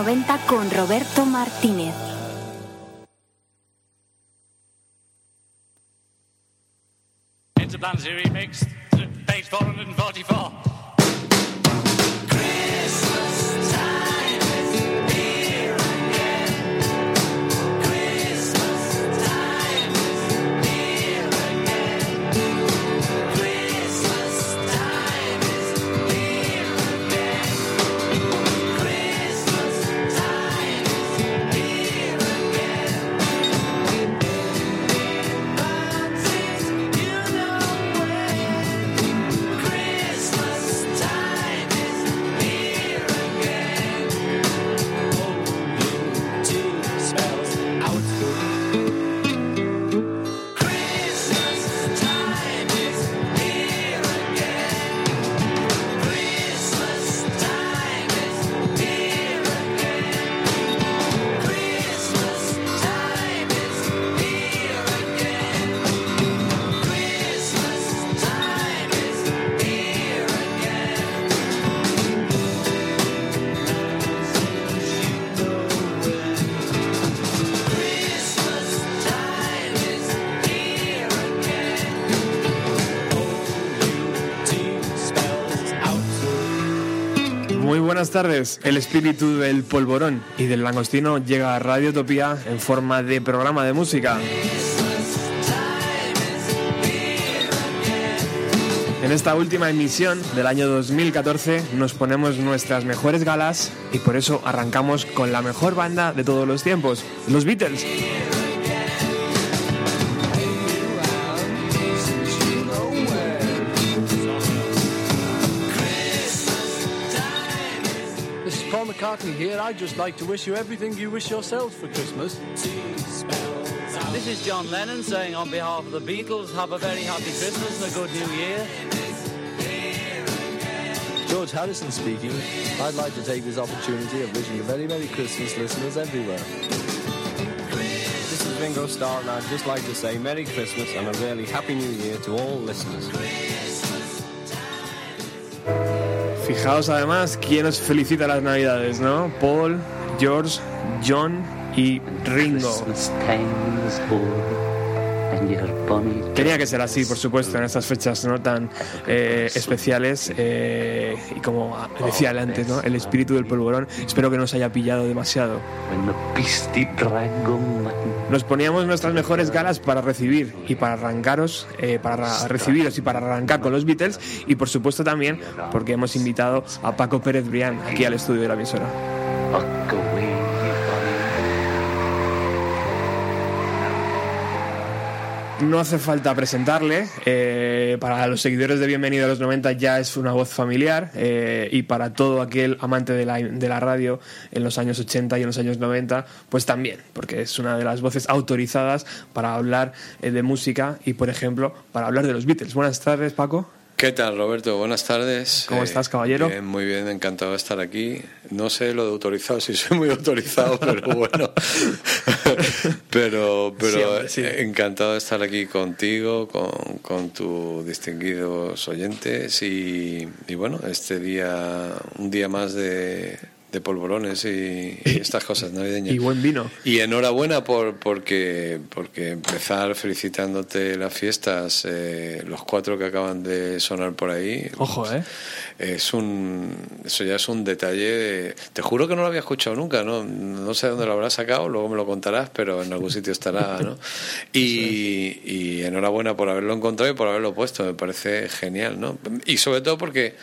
90 con Roberto El espíritu del polvorón y del langostino llega a Radio Utopía en forma de programa de música. En esta última emisión del año 2014 nos ponemos nuestras mejores galas y por eso arrancamos con la mejor banda de todos los tiempos, los Beatles. Here. I'd just like to wish you everything you wish yourselves for Christmas. This is John Lennon saying on behalf of the Beatles, have a very happy Christmas and a good New Year. George Harrison speaking. I'd like to take this opportunity of wishing a very Merry Christmas, listeners everywhere. This is Ringo Starr, and I'd just like to say Merry Christmas and a really Happy New Year to all listeners. Fijaos además quién os felicita las navidades, ¿no? Paul, George, John y Ringo. Tenía que ser así, por supuesto, en estas fechas no tan eh, especiales eh, y como decía antes, ¿no? El espíritu del polvorón. Espero que no os haya pillado demasiado. Nos poníamos nuestras mejores galas para recibir y para arrancaros, eh, para recibiros y para arrancar con los Beatles y por supuesto también porque hemos invitado a Paco Pérez Brián aquí al estudio de la emisora. No hace falta presentarle. eh, para los seguidores de Bienvenido a los 90 ya es una voz familiar eh, y para todo aquel amante de la, de la radio en los años 80 y en los años 90, pues también, porque es una de las voces autorizadas para hablar eh, de música y, por ejemplo, para hablar de los Beatles. Buenas tardes, Paco. ¿Qué tal, Roberto? Buenas tardes. ¿Cómo Eh, estás, caballero? Bien, muy bien, encantado de estar aquí. No sé lo de autorizado, si soy muy autorizado, pero bueno. pero pero sí. eh, encantado de estar aquí contigo, con, con tus distinguidos oyentes y, y bueno, este día, un día más de, de polvorones y, y estas cosas navideñas. Y buen vino. Y enhorabuena por porque porque empezar felicitándote las fiestas, eh, los cuatro que acaban de sonar por ahí. Ojo, ¿eh? Es un eso ya es un detalle. de- te juro que no lo había escuchado nunca, no no sé dónde lo habrás sacado, luego me lo contarás, pero en algún sitio estará, ¿no? Y, y enhorabuena por haberlo encontrado y por haberlo puesto, me parece genial, ¿no? Y sobre todo porque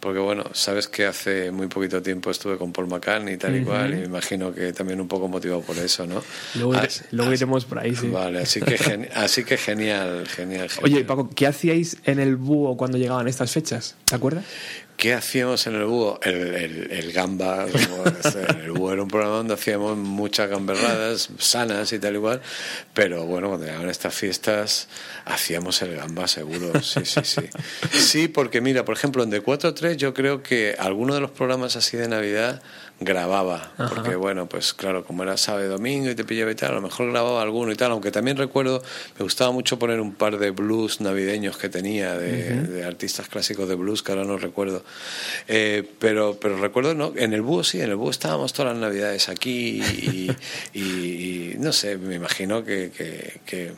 porque bueno, sabes que hace muy poquito tiempo estuve con Paul McCartney y tal y cual, y me imagino que también un poco motivado por eso, ¿no? Luego, Así- luego iremos por ahí, sí. Vale, así que, así que genial, genial, genial. Oye, Paco, ¿qué hacíais en el búho cuando llegaban estas fechas? ¿Te acuerdas? ¿Qué hacíamos en el búho? El, el, el gamba, este, el búho era un programa donde hacíamos muchas gamberradas sanas y tal igual, pero bueno, cuando llegaban estas fiestas hacíamos el gamba seguro, sí, sí, sí. Sí, porque mira, por ejemplo, en D4-3 yo creo que alguno de los programas así de Navidad grababa, Ajá. porque bueno, pues claro, como era sábado y domingo y te pillaba y tal, a lo mejor grababa alguno y tal, aunque también recuerdo, me gustaba mucho poner un par de blues navideños que tenía de, de artistas clásicos de blues, que ahora no recuerdo. Eh, pero, pero recuerdo, ¿no? En el búho sí, en el búho estábamos todas las navidades aquí y, y- y no sé, me imagino que, que- que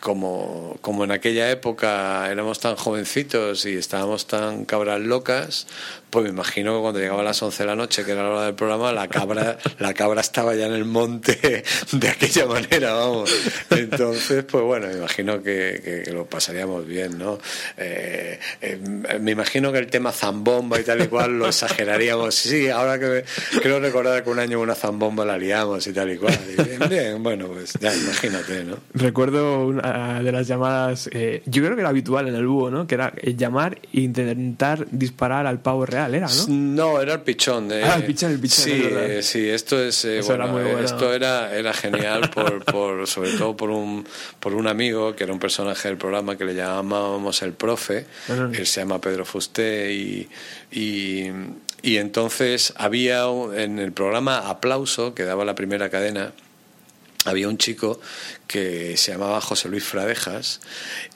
como, como en aquella época éramos tan jovencitos y estábamos tan cabras locas, pues me imagino que cuando llegaba a las 11 de la noche, que era la hora del programa, la cabra, la cabra estaba ya en el monte de aquella manera, vamos. Entonces, pues bueno, me imagino que, que- que lo pasaríamos bien, ¿no? Eh, eh, me imagino que el tema zambomba y tal y cual lo exageraríamos. Sí, ahora que me- creo recordar que un año una zambomba la liamos y tal y cual. Y bien, bien, bueno, pues ya imagínate, ¿no? Recuerdo una de las llamadas, eh, yo creo que era habitual en el búho, ¿no? Que era llamar e intentar disparar al pavo real, ¿era, no? No, era el pichón. eh. Ah, el pichón, el pichón, Sí, eh, sí, esto es. eh, era bueno, muy bueno. Esto era, era genial, por, por, sobre todo por un, por un amigo que era un personaje del programa que le llamábamos el profe. Ajá. Él se llama Pedro Fusté y. y y entonces había en el programa Aplauso, que daba la primera cadena, había un chico que se llamaba José Luis Fradejas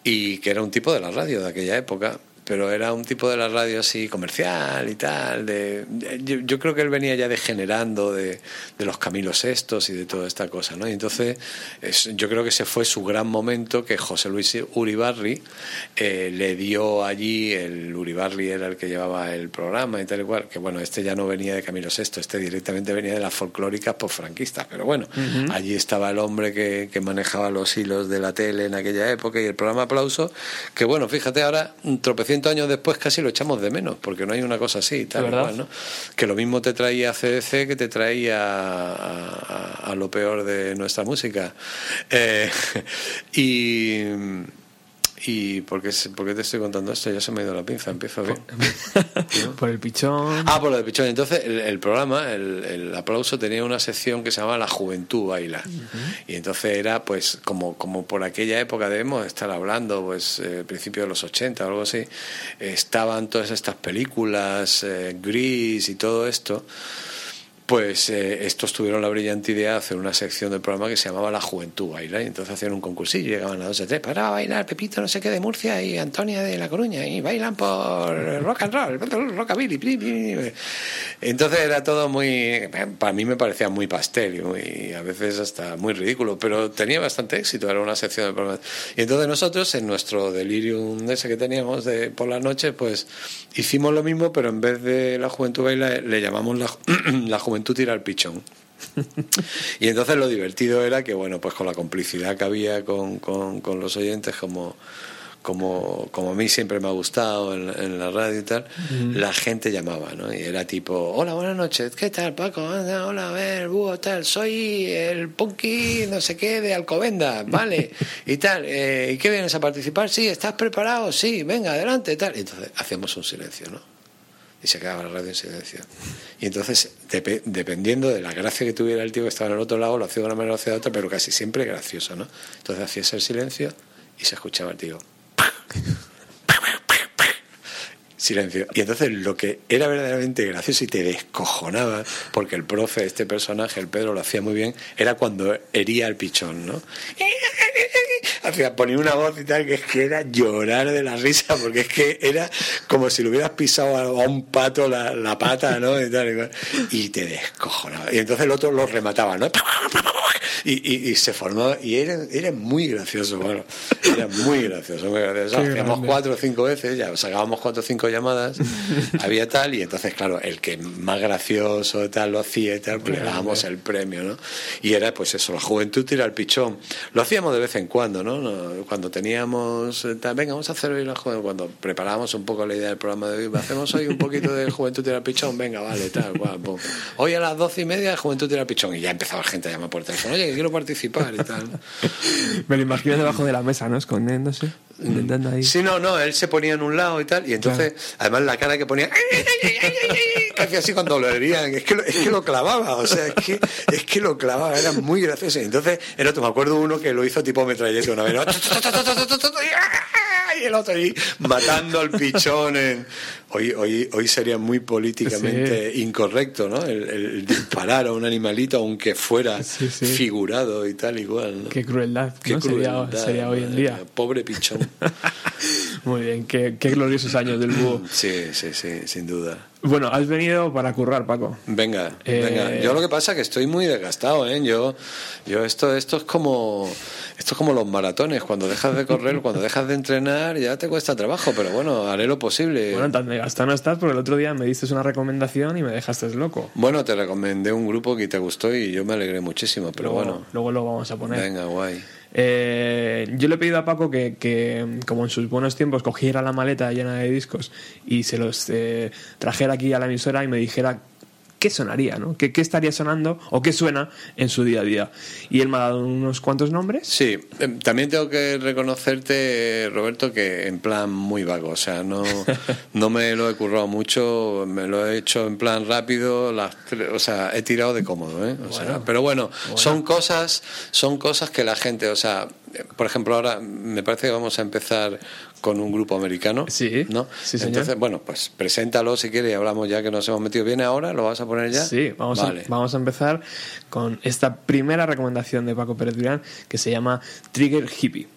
y que era un tipo de la radio de aquella época pero era un tipo de la radio así comercial y tal. Yo, creo que él venía ya degenerando de, de, los Camilos estos y de toda esta cosa, ¿no? Y entonces yo creo que ese fue su gran momento que José Luis Uribarri eh, le dio allí, el Uribarri era el que llevaba el programa y tal y que bueno, este ya no venía de Camilos estos, este directamente venía de las folclóricas posfranquistas, pero bueno, allí estaba el hombre que, que manejaba los hilos de la tele en aquella época y el programa Aplauso, que bueno, fíjate ahora, mm, tropecé 200 años después casi lo echamos de menos, porque no hay una cosa así, tal cual, ¿no? Que lo mismo te traía CDC que te traía a, lo peor de nuestra música. Eh, y y ¿por qué, por qué te estoy contando esto? Ya se me ha ido la pinza, empiezo bien. Por el pichón. Ah, por lo de Pichón. Entonces, el, el programa, el, el aplauso, tenía una sección que se llamaba La Juventud Baila. Y entonces era, pues, como, como por aquella época debemos estar hablando, pues, eh, principio de los 80 o algo así, estaban todas estas películas, eh, Gris y todo esto. Pues eh, estos tuvieron la brillante idea de hacer una sección del programa que se llamaba La Juventud Baila. Y entonces hacían un concursillo, llegaban a dos o tres, para bailar Pepito no sé qué de Murcia y Antonia de La Coruña, y bailan por rock and roll, rockabilly. pli, pli. Entonces era todo muy. Para mí me parecía muy pastel y, a veces hasta muy ridículo, pero tenía bastante éxito, era una sección del programa. Y entonces nosotros, en nuestro delirium ese que teníamos de por la noche, pues hicimos lo mismo, pero en vez de La Juventud Baila, le llamamos La, la Juventud Tira al Pichón. Y entonces lo divertido era que, bueno, pues con la complicidad que había con, con, con los oyentes, como, como, como a mí siempre me ha gustado en, en la radio y tal, la gente llamaba, ¿no? Y era tipo, hola, buenas noches, ¿qué tal, Paco? Hola, a ver, búho, tal, soy el punky, no sé qué, de Alcobenda, ¿vale? Y tal, eh, ¿y qué vienes a participar? Sí, ¿estás preparado? Sí, venga, adelante, tal. Y entonces hacíamos un silencio, ¿no? Y se quedaba la radio en silencio. Y entonces, depe- dependiendo de la gracia que tuviera el tío que estaba en el otro lado, lo hacía de una manera o hacía de otra, pero casi siempre gracioso, ¿no? Entonces hacías el silencio y se escuchaba el tío. silencio. Y entonces lo que era verdaderamente gracioso y te descojonaba, porque el profe, este personaje, el Pedro, lo hacía muy bien, era cuando hería el pichón, ¿no? Hacía, ponía una voz y tal, que es que era llorar de la risa, porque es que era como si le hubieras pisado a un pato la, la pata, ¿no? Y, te descojonaba. Y entonces el otro lo remataba, ¿no? Y, y, y se formaba, y era, era muy gracioso, bueno, era muy gracioso, muy gracioso. Hacíamos cuatro o cinco veces, ya sacábamos cuatro o cinco llamadas, había tal, y entonces, claro, el que más gracioso tal lo hacía y tal, pues le dábamos el premio, ¿no? Y era, pues eso, la juventud tira el pichón. Lo hacíamos de vez en cuando, ¿no? Cuando teníamos, eh, tal, venga, vamos a hacer hoy la juventud, cuando preparábamos un poco la idea del programa de hoy, hacemos hoy un poquito de juventud tira el pichón, venga, vale, tal, guau. Hoy a las doce y media, juventud tira el pichón, y ya empezaba la gente a llamar por teléfono, oye, que quiero participar y tal. Me lo imagino debajo de la mesa, ¿no? Escondiéndose, intentando ahí. Sí, no, no, él se ponía en un lado y tal, y entonces, además la cara que ponía, que hacía así cuando lo herían, es que lo, es que lo clavaba, o sea, es que, es que lo clavaba, era muy gracioso. Y entonces, otro, me acuerdo uno que lo hizo tipo metralleta una vez, ¿no? Y el otro ahí matando al pichón. en- Hoy, hoy, hoy sería muy políticamente incorrecto, ¿no? El, el disparar a un animalito, aunque fuera Sí, sí. figurado y tal, igual, ¿no? Qué crueldad, Qué ¿no? Sería, crueldad, sería hoy en día. Pobre pichón. Muy bien, qué, qué gloriosos años del búho. Sí, sí, sí, sin duda. Bueno, has venido para currar, Paco. Venga, Eh, venga. Yo lo que pasa es que estoy muy desgastado, ¿eh? Yo, yo esto, esto es como, esto es como los maratones. Cuando dejas de correr, cuando dejas de entrenar, ya te cuesta trabajo. Pero bueno, haré lo posible. Bueno, tan desgastado no estás porque el otro día me diste una recomendación y me dejaste loco. Bueno, te recomendé un grupo que te gustó y yo me alegré muchísimo. Pero luego, bueno, luego lo vamos a poner. venga, guay. Eh, yo le he pedido a Paco que, que, como en sus buenos tiempos, cogiera la maleta llena de discos y se los eh, trajera aquí a la emisora y me dijera qué sonaría, ¿no? ¿Qué, qué estaría sonando o qué suena en su día a día? Y él me ha dado unos cuantos nombres. Sí, em, también tengo que reconocerte, Roberto, que en plan muy vago, o sea, no, no me lo he currado mucho, me lo he hecho en plan rápido, las o sea, he tirado de cómodo, ¿eh? O sea, pero bueno, son cosas, son cosas que la gente, o sea, por ejemplo, ahora me parece que vamos a empezar con un grupo americano, Sí, ¿no? sí, señor. Entonces, bueno, pues preséntalo si quieres y hablamos ya que nos hemos metido. ¿Viene ahora? ¿Lo vas a poner ya? Sí, vamos, vale. a, vamos a empezar con esta primera recomendación de Paco Pérez Durán que se llama Trigger Hippie.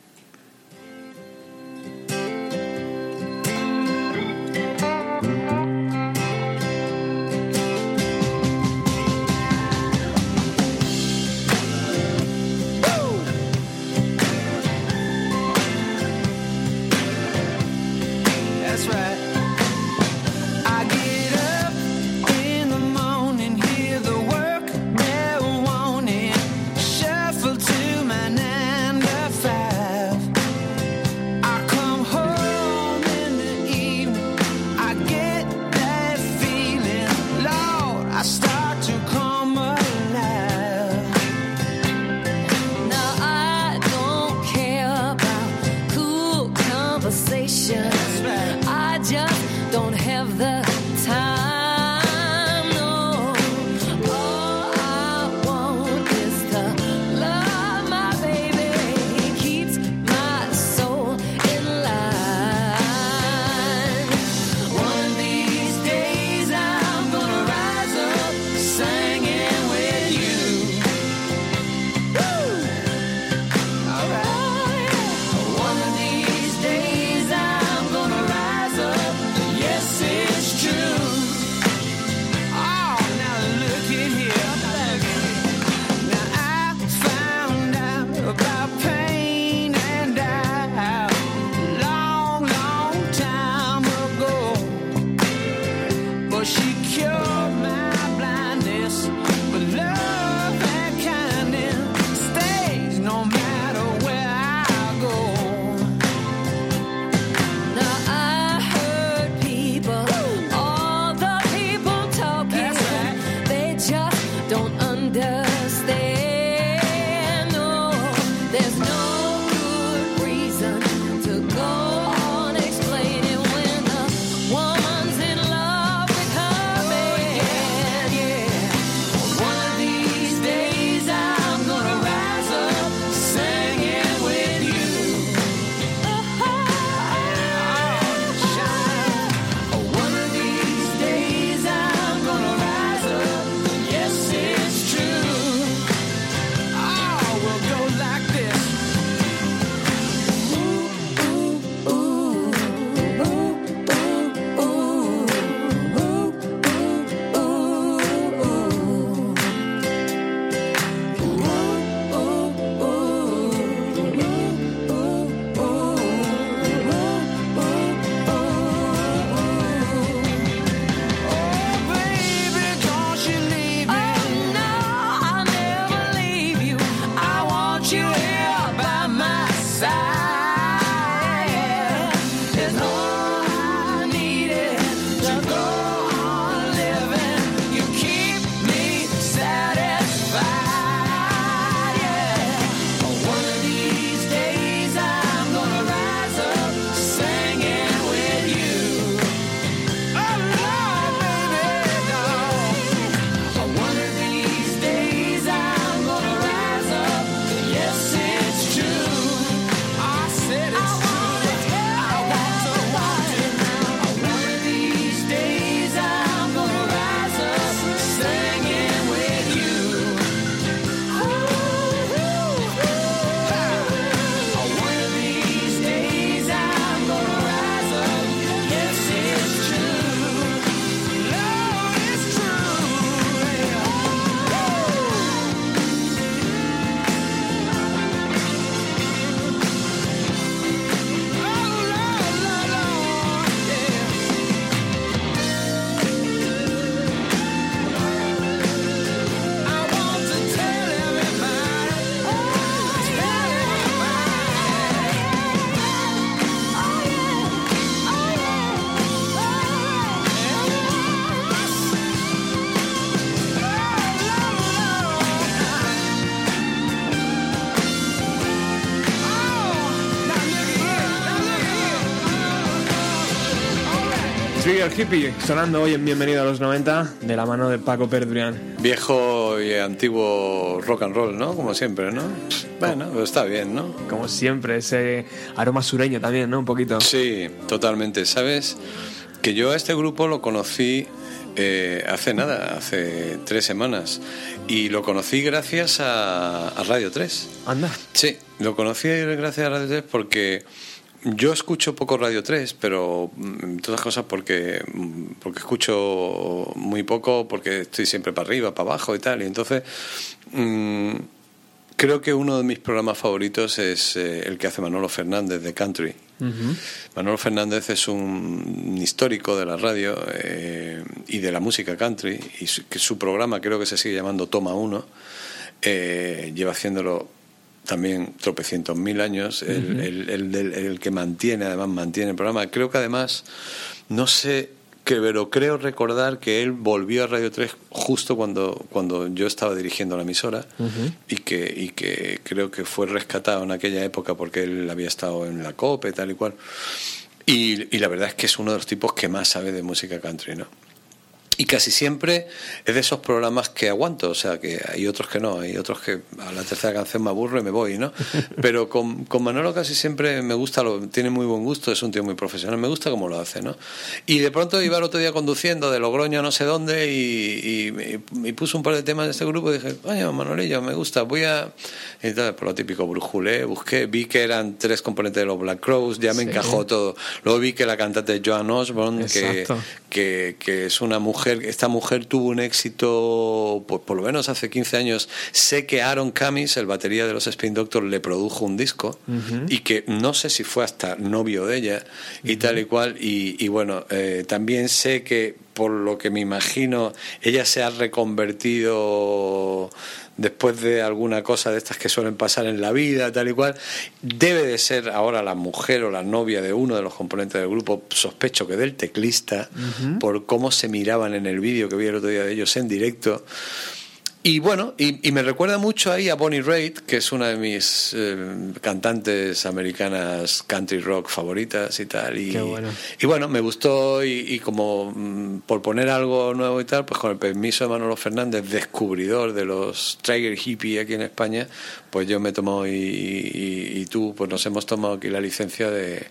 Trigger Hippie sonando hoy en Bienvenido a los 90 de la mano de Paco Perdurian. Viejo y antiguo rock and roll, ¿no? Como siempre, ¿no? Bueno, pero está bien, ¿no? Como siempre, ese aroma sureño también, ¿no? Un poquito. Sí, totalmente. ¿Sabes? Que yo a este grupo lo conocí eh, hace nada, hace tres semanas. Y lo conocí gracias a, a Radio 3. Anda. Sí, lo conocí gracias a Radio 3 porque yo escucho poco Radio 3, pero mm, todas cosas porque, mm, porque escucho muy poco, porque estoy siempre para arriba, para abajo y tal. Y entonces mm, creo que uno de mis programas favoritos es eh, el que hace Manolo Fernández de Country. Manolo Fernández es un histórico de la radio eh, y de la música country, y su, que su programa creo que se sigue llamando Toma 1. eh, lleva haciéndolo también tropecientos mil años, el, el- el que mantiene, además mantiene el programa. Creo que además, no sé, que, pero creo recordar que él volvió a Radio 3 justo cuando, cuando yo estaba dirigiendo la emisora y, que, y que creo que fue rescatado en aquella época porque él había estado en la COPE, tal y cual. Y, y la verdad es que es uno de los tipos que más sabe de música country, ¿no? Y casi siempre es de esos programas que aguanto, o sea, que hay otros que no, hay otros que a la tercera canción me aburro y me voy, ¿no? Pero con, con Manolo casi siempre me gusta, lo, tiene muy buen gusto, es un tío muy profesional, me gusta cómo lo hace, ¿no? Y de pronto iba el otro día conduciendo de Logroño a no sé dónde y, y, y puso un par de temas de este grupo y dije, coño, Manolillo, me gusta, voy a... Y entonces, por lo típico, brujulé, busqué, vi que eran tres componentes de los Black Crows, ya me Sí. encajó todo. Luego vi que la cantante Joan Osborne, que, que, que es una mujer, esta mujer tuvo un éxito, pues, por lo menos hace 15 años. Sé que Aaron Camis, el batería de los Spin Doctors, le produjo un disco y que no sé si fue hasta novio de ella y tal y cual. Y, y bueno, eh, también sé que por lo que me imagino, ella se ha reconvertido después de alguna cosa de estas que suelen pasar en la vida, tal y cual, debe de ser ahora la mujer o la novia de uno de los componentes del grupo, sospecho que del teclista, por cómo se miraban en el vídeo que vi el otro día de ellos en directo. Y bueno, y, y me recuerda mucho ahí a Bonnie Raitt, que es una de mis eh, cantantes americanas country rock favoritas y tal. Y, Qué bueno. y bueno, me gustó y, y como mm, por poner algo nuevo y tal, pues con el permiso de Manolo Fernández, descubridor de los Trigger Hippie aquí en España, pues yo me tomo y, y- y tú, pues nos hemos tomado aquí la licencia de,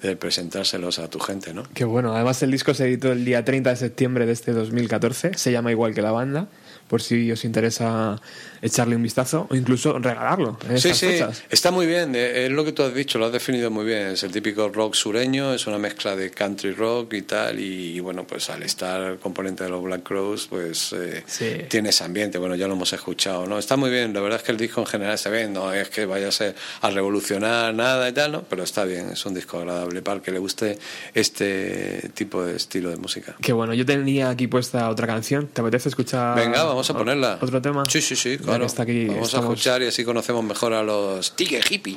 de presentárselos a tu gente, ¿no? Qué bueno. Además, el disco se editó el día 30 de septiembre de este 2014. Se llama igual que la banda, por si os interesa echarle un vistazo o incluso regalarlo en Sí, sí, fechas. está muy bien, eh, es lo que tú has dicho, lo has definido muy bien, es el típico rock sureño, es una mezcla de country rock y tal, y, y bueno, pues al estar componente de los Black Crows, pues eh, Sí. tiene ese ambiente, bueno, ya lo hemos escuchado, ¿no? Está muy bien, la verdad es que el disco en general está bien, no es que vaya a, ser a revolucionar nada y tal, ¿no? Pero está bien, es un disco agradable para el que le guste este tipo de estilo de música. Qué bueno. Yo tenía aquí puesta otra canción. ¿Te apetece escuchar? Venga, vamos a ponerla. ¿Otro tema? Sí, sí, sí, claro. que está aquí, vamos estamos- a escuchar y así conocemos mejor a los Tigre Hippie.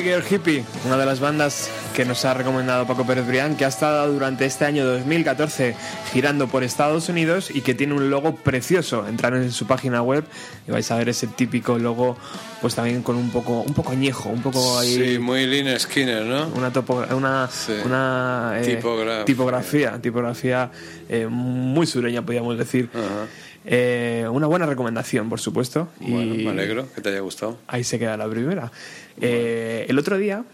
Trigger Hippie, una de las bandas que nos ha recomendado Paco Pérez Brián, que ha estado durante este año 2014 girando por Estados Unidos y que tiene un logo precioso. Entrar en su página web y vais a ver ese típico logo, pues también con un poco, un poco añejo, un poco ahí. Sí, muy Lynn Skinner, ¿no? Una, topo- una, Sí. una eh, Tipografía. tipografía, tipografía eh, muy sureña, podríamos decir. Ajá. Eh, una buena recomendación, por supuesto. Bueno, y me alegro que te haya gustado. ahí se queda la primera. Eh, el otro día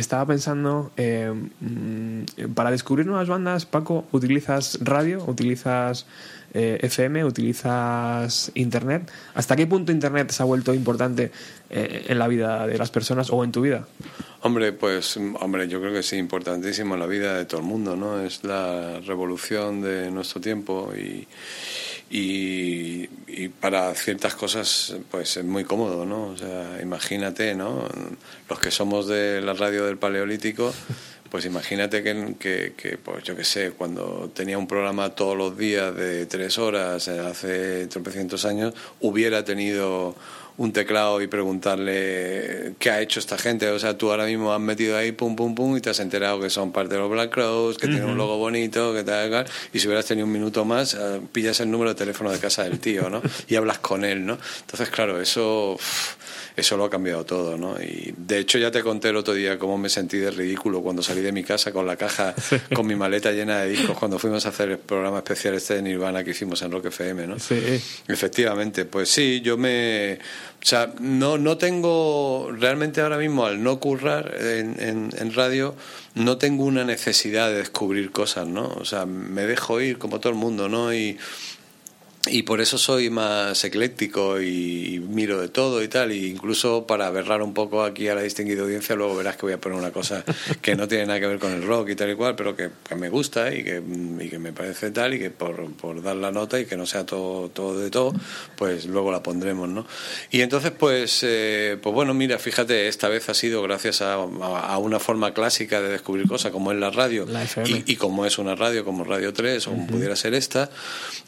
estaba pensando, eh, mm, para descubrir nuevas bandas, Paco, ¿utilizas radio? ¿Utilizas eh, FM? ¿Utilizas Internet? ¿Hasta qué punto Internet se ha vuelto importante eh, en la vida de las personas o en tu vida? Hombre, pues, hombre, yo creo que sí, importantísimo en la vida de todo el mundo, ¿no? Es la revolución de nuestro tiempo y, y, y para ciertas cosas, pues es muy cómodo, ¿no? O sea, imagínate, ¿no? Los que somos de la radio del Paleolítico, pues imagínate que, que, que, pues yo qué sé, cuando tenía un programa todos los días de tres horas, eh, hace tropecientos años, hubiera tenido un teclado y preguntarle qué ha hecho esta gente. O sea, tú ahora mismo has metido ahí pum, pum, pum y te has enterado que son parte de los Black Crows, que tienen un logo bonito, que tal. Y si hubieras tenido un minuto más, eh, pillas el número de teléfono de casa del tío, ¿no? Y hablas con él, ¿no? Entonces, claro, eso, eso lo ha cambiado todo, ¿no? Y de hecho, ya te conté el otro día cómo me sentí de ridículo cuando salí de mi casa con la caja, con mi maleta llena de discos, cuando fuimos a hacer el programa especial este de Nirvana que hicimos en Rock FM, ¿no? Sí. Efectivamente, pues sí, yo me... O sea, no, no tengo, realmente ahora mismo al no currar en, en, radio, no tengo una necesidad de descubrir cosas, ¿no? O sea, me dejo ir como todo el mundo, ¿no? Y, y por eso soy más ecléctico y, miro de todo y tal. Y incluso para berrar un poco aquí a la distinguida audiencia, luego verás que voy a poner una cosa que no tiene nada que ver con el rock y tal y cual, pero que, que me gusta y que, y que me parece tal y que por, por dar la nota y que no sea todo, todo de todo, pues luego la pondremos, ¿no? Y entonces, pues, eh, pues bueno, mira, fíjate, esta vez ha sido gracias a, a, una forma clásica de descubrir cosas, como es la radio La y, y como es una radio, como Radio 3 o como pudiera ser esta.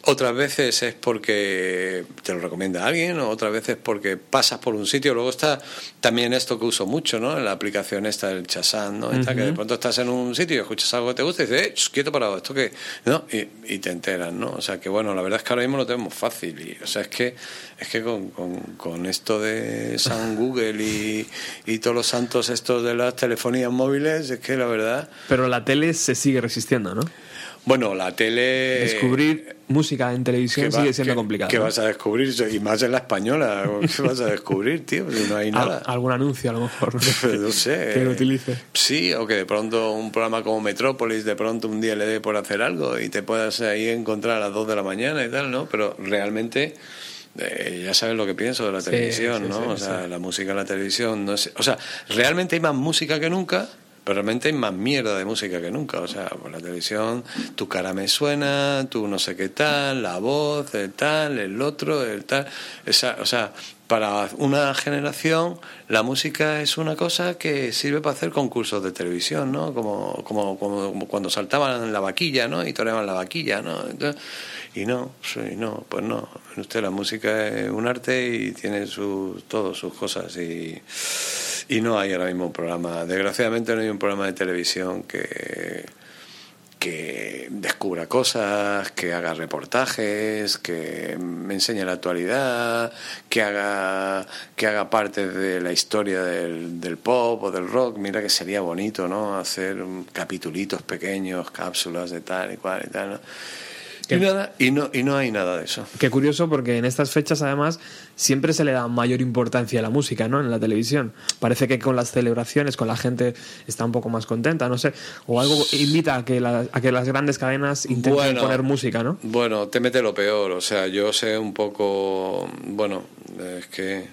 Otras veces es porque te lo recomienda alguien, o otras veces porque pasas por un sitio. Luego está también esto que uso mucho, ¿no? En la aplicación esta del Chazán, ¿no? Esta que de pronto estás en un sitio y escuchas algo que te gusta y dices, eh, quieto parado, ¿esto qué? ¿No? Y, y te enteras, ¿no? O sea que bueno, la verdad es que ahora mismo lo tenemos fácil. Y, o sea, es que, es que con, con, con esto de San Google y, y todos los santos estos de las telefonías móviles, es que la verdad. Pero la tele se sigue resistiendo, ¿no? Bueno, la tele. Descubrir música en televisión ¿Qué va- sigue siendo qué- complicado. ¿Qué ¿no? vas a descubrir? Y más en la española. ¿Qué vas a descubrir, tío? Si no hay Al- nada. algún anuncio a lo mejor. No sé. que lo utilice. Sí, o que de pronto un programa como Metrópolis, de pronto un día le dé por hacer algo y te puedas ahí encontrar a las 2 de la mañana y tal, ¿no? Pero realmente. eh, ya sabes lo que pienso de la Sí, televisión, sí, ¿no? sí, o sea, la música en la televisión, no sé. O sea, realmente hay más música que nunca, pero realmente hay más mierda de música que nunca. O sea, por la televisión, tu cara me suena, tú no sé qué tal, la voz, el tal, el otro, el tal. Esa, o sea, para una generación, la música es una cosa que sirve para hacer concursos de televisión, ¿no? Como, como, como, cuando saltaban la vaquilla, ¿no? Y toreaban la vaquilla, ¿no? Y no, sí, no, pues no. Usted la música es un arte y tiene sus, todas sus cosas y, y no hay ahora mismo un programa, desgraciadamente no hay un programa de televisión que que descubra cosas, que haga reportajes, que me enseñe la actualidad, que haga que haga parte de la historia del, del pop o del rock. Mira que sería bonito, ¿no? Hacer capitulitos pequeños, cápsulas de tal y cual y tal, ¿no? Y nada, y no, y no hay nada de eso. Qué curioso porque en estas fechas además siempre se le da mayor importancia a la música, ¿no? En la televisión. Parece que con las celebraciones, con la gente está un poco más contenta, no sé. O algo invita a que, la- a que las grandes cadenas intenten Bueno. poner música, ¿no? Bueno, te mete lo peor. O sea, yo sé un poco. Bueno, es que.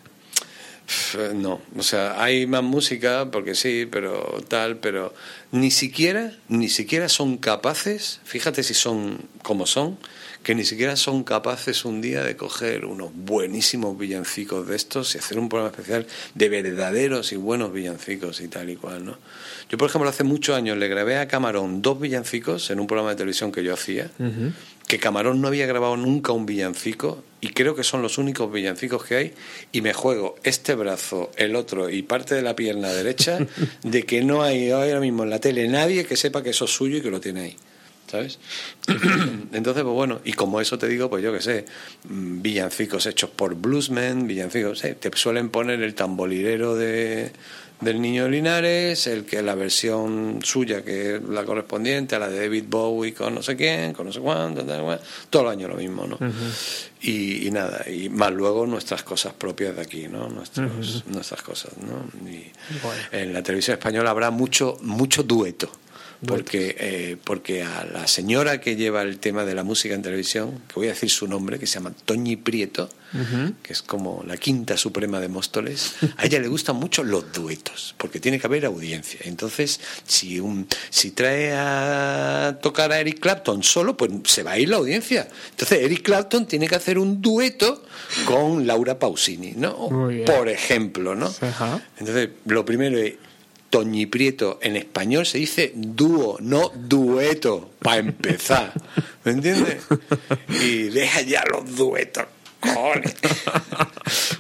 Pf, No, o sea, hay más música porque sí, pero tal, pero ni siquiera, ni siquiera son capaces, fíjate si son como son, que ni siquiera son capaces un día de coger unos buenísimos villancicos de estos y hacer un programa especial de verdaderos y buenos villancicos y tal y cual, ¿no? Yo, por ejemplo, hace muchos años le grabé a Camarón dos villancicos en un programa de televisión que yo hacía que Camarón no había grabado nunca un villancico y creo que son los únicos villancicos que hay y me juego este brazo, el otro y parte de la pierna derecha de que no hay ahora mismo en la tele nadie que sepa que eso es suyo y que lo tiene ahí. ¿Sabes? Entonces, pues bueno, y como eso te digo, pues yo que sé, mm, villancicos hechos por bluesmen, villancicos, eh, te suelen poner el tambolirero de, del Niño Linares, el que la versión suya, que es la correspondiente a la de David Bowie con no sé quién, con no sé cuánto, todo el año lo mismo, ¿no? y, y nada, y más luego nuestras cosas propias de aquí, ¿no? Nuestros, Nuestras cosas, ¿no? Y en la televisión española habrá mucho, mucho dueto. Porque, eh, porque a la señora que lleva el tema de la música en televisión, que voy a decir su nombre, que se llama Toñi Prieto, que es como la quinta suprema de Móstoles, a ella le gustan mucho los duetos, porque tiene que haber audiencia. Entonces, si, un, si trae a tocar a Eric Clapton solo, pues se va a ir la audiencia. Entonces, Eric Clapton tiene que hacer un dueto con Laura Pausini, ¿no? Por ejemplo, ¿no? Entonces, lo primero es, Toñi Prieto en español se dice dúo, no dueto, para empezar. ¿Me entiendes? Y deja ya los duetos. cojones.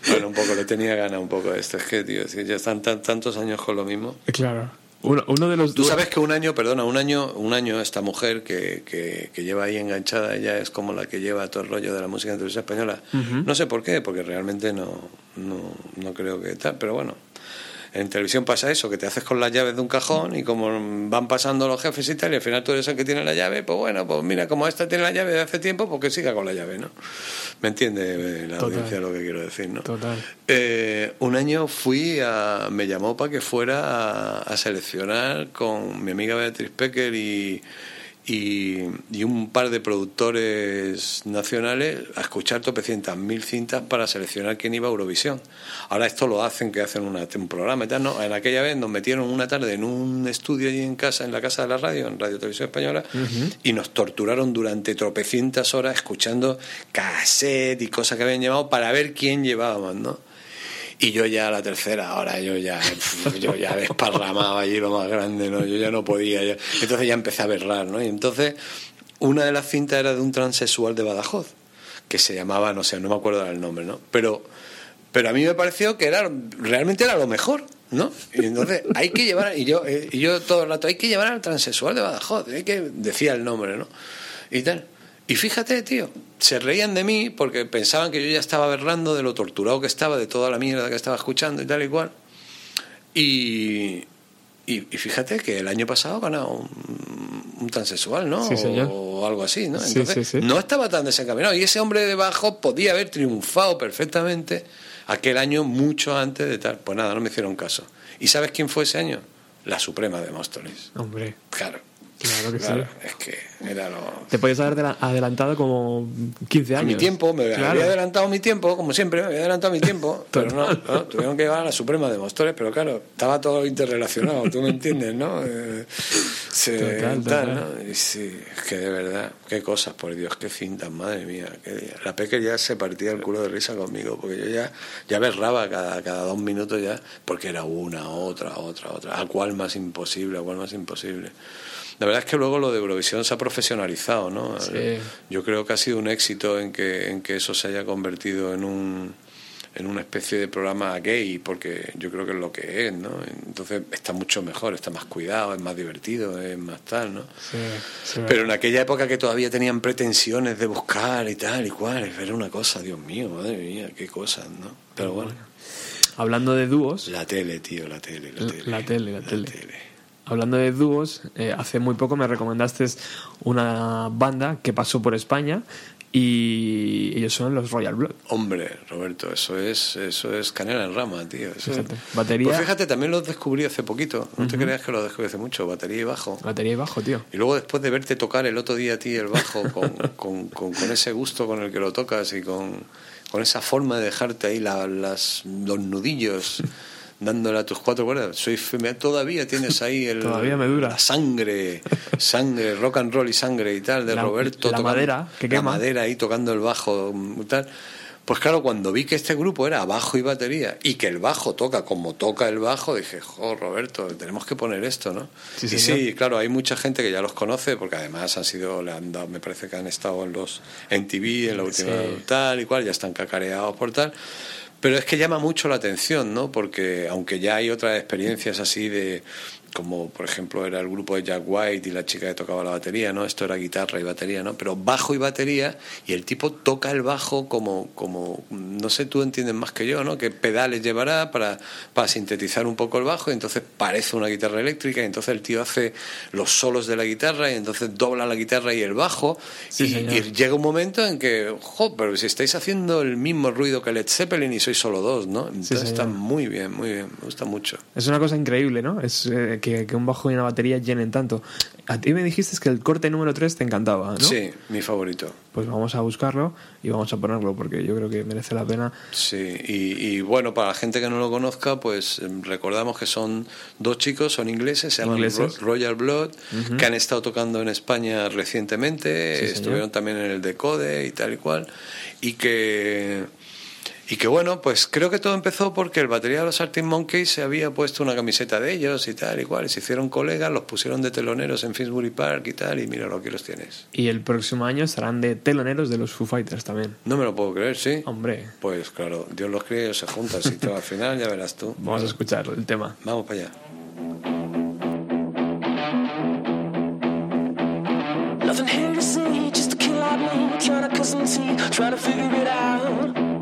bueno, un poco, le tenía ganas un poco de esto. Es que, tío, ya están tan- tantos años con lo mismo. Claro. Uno, uno de los Tú sabes que un año, perdona, un año, un año esta mujer que, que, que lleva ahí enganchada, ella es como la que lleva todo el rollo de la música en televisión española. No sé por qué, porque realmente no, no, no creo que tal, pero bueno. En televisión pasa eso, que te haces con las llaves de un cajón y como van pasando los jefes y tal, y al final tú eres el que tiene la llave, pues bueno, pues mira, como esta tiene la llave de hace tiempo, pues que siga con la llave, ¿no? ¿Me entiende eh, la Total. audiencia lo que quiero decir, no? Total. Eh, un año fui a. Me llamó para que fuera a, a seleccionar con mi amiga Beatriz Pecker y, y, y un par de productores nacionales a escuchar tropecientas mil cintas para seleccionar quién iba a Eurovisión. Ahora esto lo hacen, que hacen una- un programa y tal. No, en aquella vez nos metieron una tarde en un estudio allí en casa, en la casa de la radio, en Radio Televisión Española, y nos torturaron durante tropecientas horas escuchando cassette y cosas que habían llevado para ver quién llevábamos, ¿no? Y yo ya la tercera hora, yo ya, yo ya desparramaba allí lo más grande, ¿no? Yo ya no podía. ya- Entonces ya empecé a berrar, ¿no? Y entonces una de las cintas era de un transexual de Badajoz, que se llamaba, no sé, no me acuerdo del nombre, ¿no? Pero, pero a mí me pareció que era realmente era lo mejor, ¿no? Y entonces hay que llevar, y yo, eh, y yo todo el rato, hay que llevar al transexual de Badajoz, hay que, decía el nombre, ¿no? Y tal. Y fíjate, tío, se reían de mí porque pensaban que yo ya estaba berrando de lo torturado que estaba, de toda la mierda que estaba escuchando y tal y cual. Y, y, y fíjate que el año pasado ganó un, un transexual, ¿no? Sí, señor. O algo así, ¿no? Sí, Entonces, sí, sí. no estaba tan desencaminado. Y ese hombre debajo podía haber triunfado perfectamente aquel año mucho antes de tal. Pues nada, no me hicieron caso. ¿Y sabes quién fue ese año? La Suprema de Móstoles. Hombre, Claro. Claro que Claro, sí. es que era lo, Te podías haber adela- adelantado como 15 a años. mi tiempo, me Claro. había adelantado mi tiempo, como siempre, me había adelantado mi tiempo, pero no, no, tuvieron que llevar a la Suprema de Móstoles, pero claro, estaba todo interrelacionado, tú me entiendes, ¿no? Eh, se- Total, tal, total. ¿no? Y sí, es que de verdad, qué cosas, por Dios, qué cintas, madre mía, qué día. La Peque ya se partía el culo de risa conmigo, porque yo ya, ya berraba cada, cada dos minutos ya, porque era una, otra, otra, otra, a cuál más imposible, a cuál más imposible. La verdad es que luego lo de Eurovisión se ha profesionalizado, ¿no? Sí. Yo creo que ha sido un éxito en que, en que eso se haya convertido en un en una especie de programa gay, porque yo creo que es lo que es, ¿no? Entonces está mucho mejor, está más cuidado, es más divertido, es más tal, ¿no? Sí, sí, Pero en aquella época que todavía tenían pretensiones de buscar y tal y cual, era una cosa, Dios mío, madre mía, qué cosas, ¿no? Pero bueno, Hablando de dúos, la tele, tío, la tele, la tele. La tele, la tele. Hablando de dúos, eh, hace muy poco me recomendaste una banda que pasó por España y ellos son los Royal Blood. Hombre, Roberto, eso es, eso es canela en rama, tío. Eso es- batería- Pues fíjate, también los descubrí hace poquito. No te creas que lo descubrí hace mucho, batería y bajo. Batería y bajo, tío. Y luego después de verte tocar el otro día a ti el bajo con, con, con- con ese gusto con el que lo tocas y con, con esa forma de dejarte ahí la- las, los nudillos dándole a tus cuatro cuerdas. Soy, todavía tienes ahí el, Todavía me dura. la sangre, sangre, rock and roll y sangre y tal de La- Roberto. la tocando- madera que quema. La madera ahí tocando el bajo y tal. Pues claro, cuando vi que este grupo era bajo y batería y que el bajo toca como toca el bajo, dije, jo, Roberto, tenemos que poner esto, ¿no? Sí, y señor. sí, claro, hay mucha gente que ya los conoce porque además han sido, le han dado, me parece que han estado en los en TV, en la última Sí. tal y cual, ya están cacareados por tal. Pero es que llama mucho la atención, ¿no? Porque aunque ya hay otras experiencias así de como por ejemplo era el grupo de Jack White y la chica que tocaba la batería, ¿no? Esto era guitarra y batería, ¿no? Pero bajo y batería y el tipo toca el bajo como como no sé, tú entiendes más que yo, ¿no? Qué pedales llevará para para sintetizar un poco el bajo y entonces parece una guitarra eléctrica y entonces el tío hace los solos de la guitarra y entonces dobla la guitarra y el bajo Sí, y, y llega un momento en que, jo, pero si estáis haciendo el mismo ruido que Led Zeppelin y sois solo dos, ¿no? Entonces señor. está muy bien, muy bien, me gusta mucho. Es una cosa increíble, ¿no? Es eh, que, que un bajo y una batería llenen tanto. A ti me dijiste que el corte número 3 te encantaba, ¿no? Sí, mi favorito. Pues vamos a buscarlo y vamos a ponerlo porque yo creo que merece la pena. Sí, y, y bueno, para la gente que no lo conozca, pues em, recordamos que son dos chicos, son ingleses, se llaman Ingleses. Ro- Royal Blood, que han estado tocando en España recientemente, Sí, señor. estuvieron también en el Decode y tal y cual, y que... Y que bueno, pues creo que todo empezó porque el batería de los Arctic Monkeys se había puesto una camiseta de ellos y tal y cual, y se hicieron colegas, los pusieron de teloneros en Finsbury Park y tal, y mira, aquí los tienes. Y el próximo año estarán de teloneros de los Foo Fighters también. No me lo puedo creer, ¿sí? Hombre, Pues claro, Dios los cría y ellos se juntan, si tú al final ya verás tú. vamos a escuchar el tema. Vamos para allá. Nothing here to see, just a kid like me trying to cut some teeth, trying to figure it out.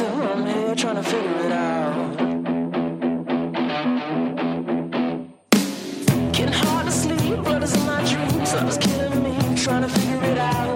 Still on here trying to figure it out. Getting hard to sleep, blood is in my dreams. Love is killing me, trying to figure it out.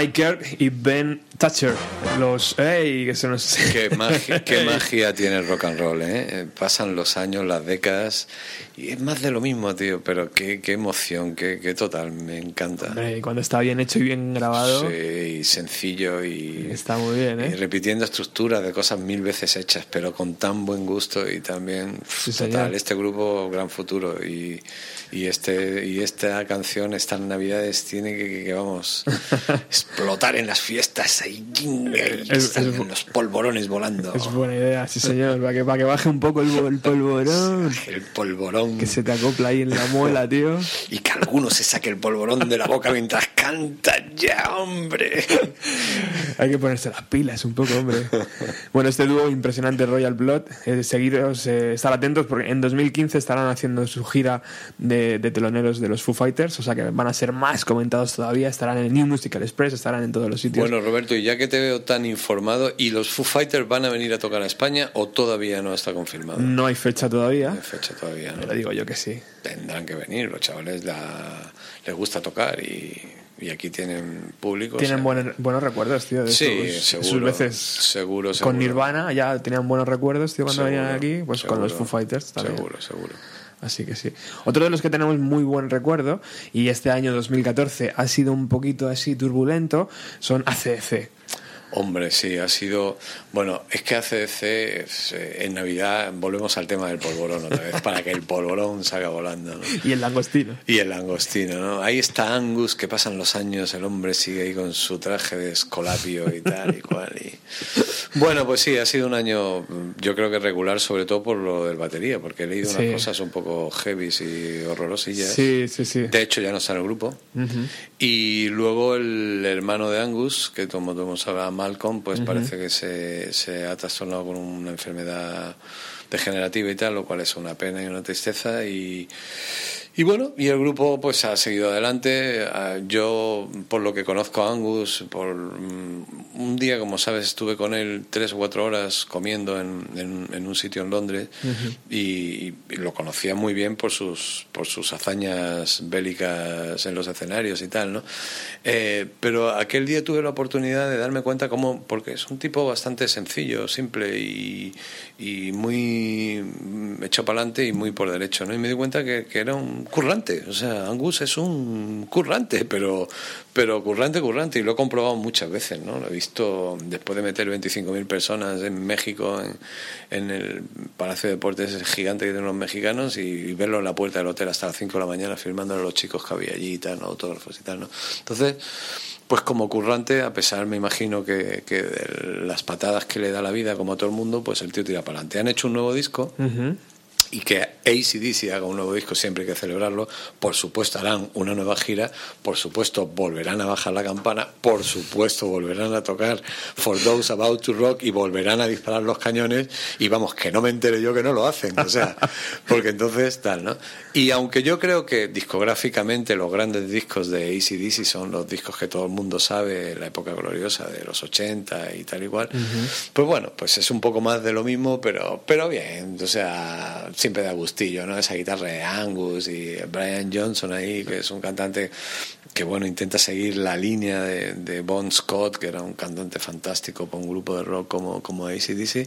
Mike Kirk y Ben Thatcher, los... ¡Ey! Que se nos... Qué magia, qué magia tiene el rock and roll, ¿eh? Pasan los años, las décadas, y es más de lo mismo, tío, pero qué, qué emoción, qué, qué total, me encanta. Hombre, y cuando está bien hecho y bien grabado, Sí, y sencillo y, está muy bien, y ¿eh? repitiendo estructuras de cosas mil veces hechas, pero con tan buen gusto y también Sí, total, señor. este grupo gran futuro y, y este y esta canción estas navidades tiene que, que- que, vamos explotar en las fiestas ahí, los polvorones volando. Es buena idea, sí señor, para que, para que baje un poco el, el polvorón, El polvorón. que se te acopla ahí en la muela, tío. Y que alguno se saque el polvorón de la boca mientras canta ya, hombre. Hay que ponerse las pilas un poco, hombre. Bueno, este dúo impresionante Royal Blood, eh, seguiros, eh, estar atentos porque en 2015 estarán haciendo su gira de, de teloneros de los Foo Fighters, o sea que van a ser más comentados todavía, estarán en el New Musical Express, estarán en todos los sitios. Bueno, Roberto, y ya que te veo tan informado, ¿y los Foo Fighters van a venir a tocar a España o todavía no está confirmado? no hay fecha todavía, No hay fecha todavía, ¿no? pero digo yo que sí. Tendrán que venir, los chavales la- les gusta tocar y, y aquí tienen público. Tienen o sea, buenos, buenos recuerdos, tío, de Sí, seguro, sus veces seguro, con. Nirvana, ya tenían buenos recuerdos, tío, cuando Seguro, venían aquí, pues con los Foo Fighters también. Seguro, seguro. Así que sí. Otro de los que tenemos muy buen recuerdo, y este año 2014 ha sido un poquito así turbulento, son ACDC. Hombre, sí, ha sido. Bueno, es que ACDC en Navidad volvemos al tema del polvorón otra vez, para que el polvorón salga volando. ¿no? Y el langostino. Y el langostino, ¿no? Ahí está Angus, que pasan los años, el hombre sigue ahí con su traje de escolapio y tal y cual. Y... Bueno, pues sí, ha sido un año, yo creo que regular, sobre todo por lo del batería, porque he leído Sí. unas cosas un poco heavy y horrorosillas. Sí, sí, sí. De hecho, ya no está en el grupo. Y luego el hermano de Angus, que como todos hablado Malcolm, pues parece que se, se ha trastornado con una enfermedad degenerativa y tal, lo cual es una pena y una tristeza. Y, y bueno, y el grupo pues ha seguido adelante. Ah, Yo, por lo que conozco a Angus, por mm, un día, como sabes, estuve con él tres o cuatro horas comiendo en, en- en un sitio en Londres y, y lo conocía muy bien por sus, por sus hazañas bélicas en los escenarios y tal, ¿no? Eh, pero aquel día tuve la oportunidad de darme cuenta cómo, porque es un tipo bastante sencillo, simple y, y muy mm, hecho para adelante y muy por derecho, ¿no? Y me di cuenta que, que era un currante, o sea, Angus es un currante, pero, pero currante, currante, y lo he comprobado muchas veces, ¿no? Lo he visto después de meter 25.000 personas en México, en, en el Palacio de Deportes gigante que tienen los mexicanos, y, y verlo en la puerta del hotel hasta las 5 de la mañana firmando a los chicos que había allí y tal, ¿no? autógrafos y tal, ¿no? Entonces, pues como currante, a pesar, me imagino que, que de las patadas que le da la vida, como a todo el mundo, pues el tío tira para adelante. Han hecho un nuevo disco y que ACDC haga un nuevo disco siempre hay que celebrarlo. Por supuesto harán una nueva gira, por supuesto volverán a bajar la campana, por supuesto volverán a tocar For Those About to Rock y volverán a disparar los cañones. Y vamos, que no me entere yo que no lo hacen, o sea, porque entonces tal, ¿no? Y aunque yo creo que discográficamente los grandes discos de ACDC son los discos que todo el mundo sabe, la época gloriosa de los 80 y tal y cual, pues bueno, pues es un poco más de lo mismo, pero, pero bien, o sea, siempre da gustillo, ¿no? Esa guitarra de Angus y Brian Johnson ahí, que es un cantante que bueno, intenta seguir la línea de, de Bon Scott, que era un cantante fantástico para un grupo de rock como, como ACDC,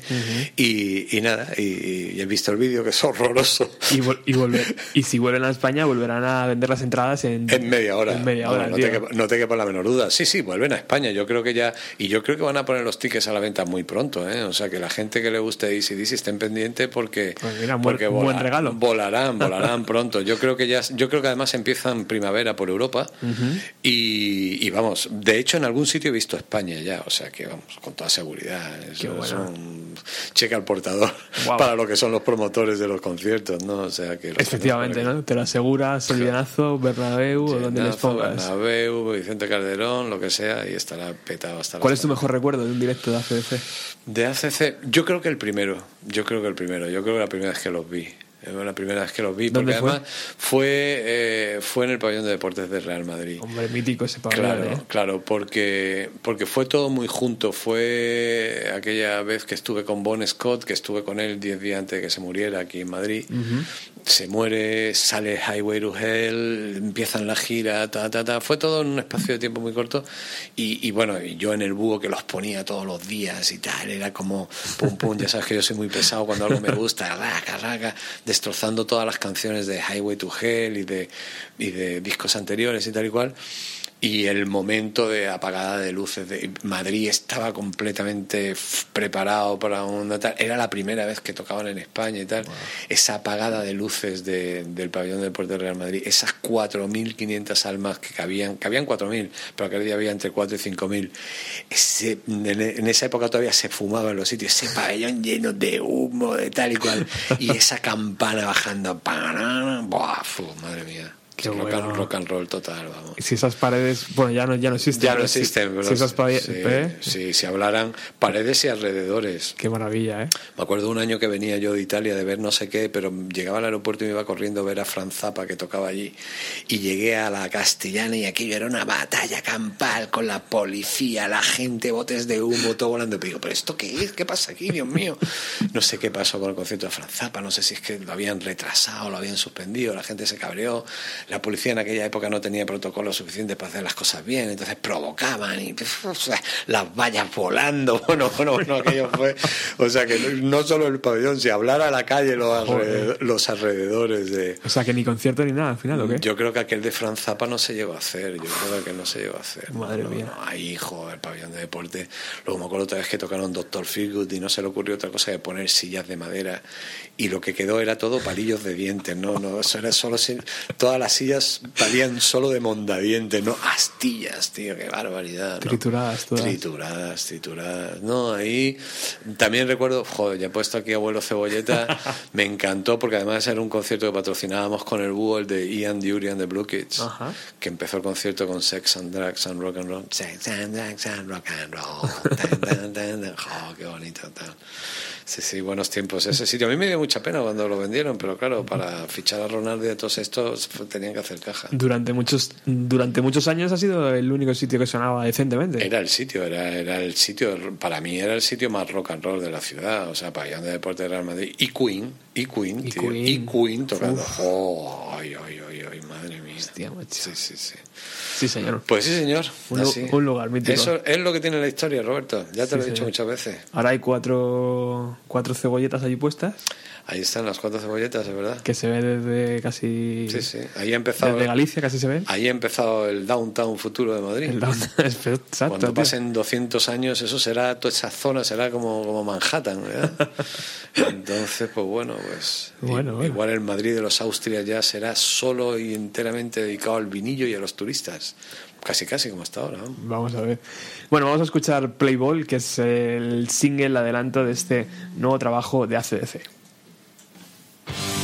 y, y nada, y, y he visto el vídeo que es horroroso. Y, vol- y volver. Y si vuelven a España, volverán a vender las entradas en, En media hora. En media hora, no, te quepa, no te quepa la menor duda. Sí, sí, vuelven a España. Yo creo que ya. Y yo creo que van a poner los tickets a la venta muy pronto. ¿eh? O sea, que la gente que le guste ACDC estén pendiente porque. Pues mira, buen- porque buen regalo. Volarán, volarán pronto. Yo creo que ya. Yo creo que además empiezan primavera por Europa. Y, y vamos, de hecho, en algún sitio he visto España ya. O sea, que vamos, con toda seguridad. Bueno. es un cheque al portador para lo que son los promotores de los conciertos, ¿no? O sea, que. Efectivamente. ¿no? Te lo aseguras, el llenazo, Bernabéu o donde les pongas. Bernabéu, Vicente Calderón, lo que sea, y estará petado hasta ¿Cuál es tu mejor recuerdo de un directo de ACDC? De ACC, yo creo que el primero, yo creo que el primero, yo creo que la primera vez que los vi. La primera vez que los vi, porque además fue, eh, fue en el pabellón de deportes de Real Madrid. Hombre, mítico ese pabellón, Claro, ¿eh? claro, porque, porque fue todo muy junto. Fue aquella vez que estuve con Bon Scott, que estuve con él 10 días antes de que se muriera aquí en Madrid. Se muere, sale Highway to Hell, empiezan la gira, ta, ta, ta. Fue todo en un espacio de tiempo muy corto. Y, y bueno, yo en el búho que los ponía todos los días y tal, era como pum pum. Ya sabes que yo soy muy pesado cuando algo me gusta, raca, raca, destrozando todas las canciones de Highway to Hell y de, y de discos anteriores y tal y cual. Y el momento de apagada de luces de Madrid estaba completamente preparado para un tal. Era la primera vez que tocaban en España y tal. Esa apagada de luces de- del pabellón del Puerto de Real Madrid, esas 4.500 almas que cabían, cabían 4.000, pero aquel día había entre 4 y 5.000. Ese, en, en esa época todavía se fumaba en los sitios, ese pabellón lleno de humo, de tal y cual. Y esa campana bajando. ¡Buah! madre mía. Qué rock, bueno. and, rock and roll total, vamos. Si esas paredes, bueno, ya no, ya no existen. Ya no pero si- existen, Si, pero esas paredes, sí, ¿eh? sí, si hablaran paredes y alrededores. Qué maravilla, ¿eh? Me acuerdo un año que venía yo de Italia de ver no sé qué, pero llegaba al aeropuerto y me iba corriendo a ver a Franz Zappa que tocaba allí. Y llegué a la castellana y aquello era una batalla campal con la policía, la gente, botes de humo, todo volando. Y digo, ¿pero esto qué es? ¿Qué pasa aquí, Dios mío? No sé qué pasó con el concierto de Franz Zappa, no sé si es que lo habían retrasado, lo habían suspendido, la gente se cabreó. La policía en aquella época no tenía protocolo suficiente para hacer las cosas bien, entonces provocaban y o sea, las vallas volando. Bueno, bueno, bueno, aquello fue. O sea que no, solo el pabellón, si hablara a la calle los, alrededor- los alrededores de. O sea, que ni concierto ni nada al final, ¿o qué? Yo creo que aquel de Franz Zappa no se llegó a hacer. Yo creo que no se llegó a hacer. Madre No, mía. no, ahí, hijo, el pabellón de deporte. Luego me acuerdo otra vez que tocaron Doctor Feelgood y no se le ocurrió otra cosa que poner sillas de madera. Y lo que quedó era todo palillos de dientes. No, no, eso era solo. Todas las sillas valían solo de mondadientes, no astillas, tío, qué barbaridad. ¿no? Trituradas todas. Trituradas, trituradas. No, ahí también recuerdo, joder, ya he puesto aquí abuelo cebolleta, me encantó porque además era un concierto que patrocinábamos con el búho, el de Ian Dury and the Blue Kids, Ajá. que empezó el concierto con Sex and Drugs and Rock and Roll. Sex and Drugs and Rock and Roll. Tan, tan, tan, tan. Oh, qué bonito, tal. Sí, sí, buenos tiempos. Ese sitio a mí me dio mucha pena cuando lo vendieron, pero claro, para fichar a Ronaldo y a todos estos f- tenían que hacer caja. Durante muchos, durante muchos años ha sido el único sitio que sonaba decentemente. Era el sitio, era, era el sitio, para mí era el sitio más rock and roll de la ciudad, o sea, pabellón de deporte de Real Madrid. Y Queen, y Queen, Y tío, Queen. y Queen tocando. Oh, ay, ay, ay, ay, madre mía. Hostia, macho. Sí, sí, sí. Sí, señor. Pues sí, señor. Un lu- así. un lugar mítico. Eso es lo que tiene la historia, Roberto. Ya te Sí, lo he dicho señor. muchas veces. Ahora hay cuatro, cuatro cebolletas allí puestas Ahí están las cuatro cebolletas, es verdad. que se ve desde casi. Sí, sí. Ahí ha empezado, Desde Galicia casi se ven. ahí ha empezado el downtown futuro de Madrid. El Exacto. Cuando tío. pasen 200 años, eso será, toda esa zona será como, como Manhattan, ¿verdad? Entonces, pues bueno, pues Bueno, igual el Madrid de los Austrias ya será solo y enteramente dedicado al vinillo y a los turistas. Casi, casi como hasta ahora. ¿no? Vamos a ver. Bueno, vamos a escuchar Playball, que es el single adelanto de este nuevo trabajo de ACDC. Thank you.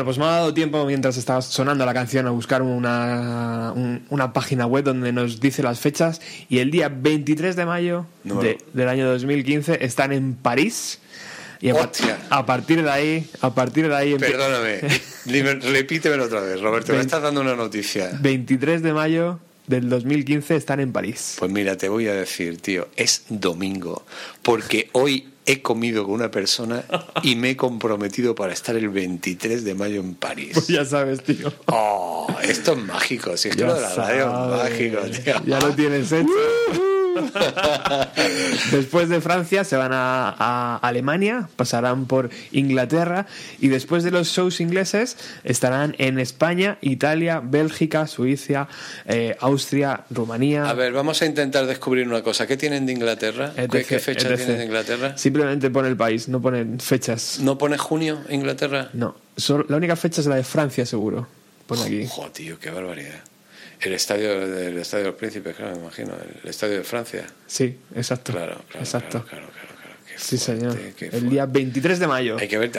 Bueno, pues me ha dado tiempo mientras estaba sonando la canción a buscar una, un- una página web donde nos dice las fechas y el día 23 de mayo No. de- del año 2015 están en París y a, a partir de ahí, a partir de ahí Perdóname, repítemelo otra vez, Roberto. Me estás dando una noticia. 23 de mayo del 2015 están en París. Pues mira, te voy a decir, tío, es domingo, porque hoy he comido con una persona y me he comprometido para estar el 23 de mayo en París. Pues ya sabes, tío. Oh, esto es mágico, si es que lo de la radio es mágico, tío. Ya lo tienes hecho. después de Francia se van a, a Alemania, pasarán por Inglaterra y después de los shows ingleses estarán en España, Italia, Bélgica, Suiza, eh, Austria, Rumanía. A ver, vamos a intentar descubrir una cosa. ¿Qué tienen de Inglaterra? ¿Qué, fecha etc. tienen de Inglaterra? Simplemente pone el país, no ponen fechas. ¿No pone junio Inglaterra? No, solo- la única fecha es la de Francia, seguro. Pone aquí. Joder, tío, qué barbaridad. El estadio del Estadio de los Príncipes, claro, me imagino. El estadio de Francia. Sí, exacto. Claro, claro. exacto. Claro, claro, Sí, señor. qué El día 23 de mayo. Hay que ver,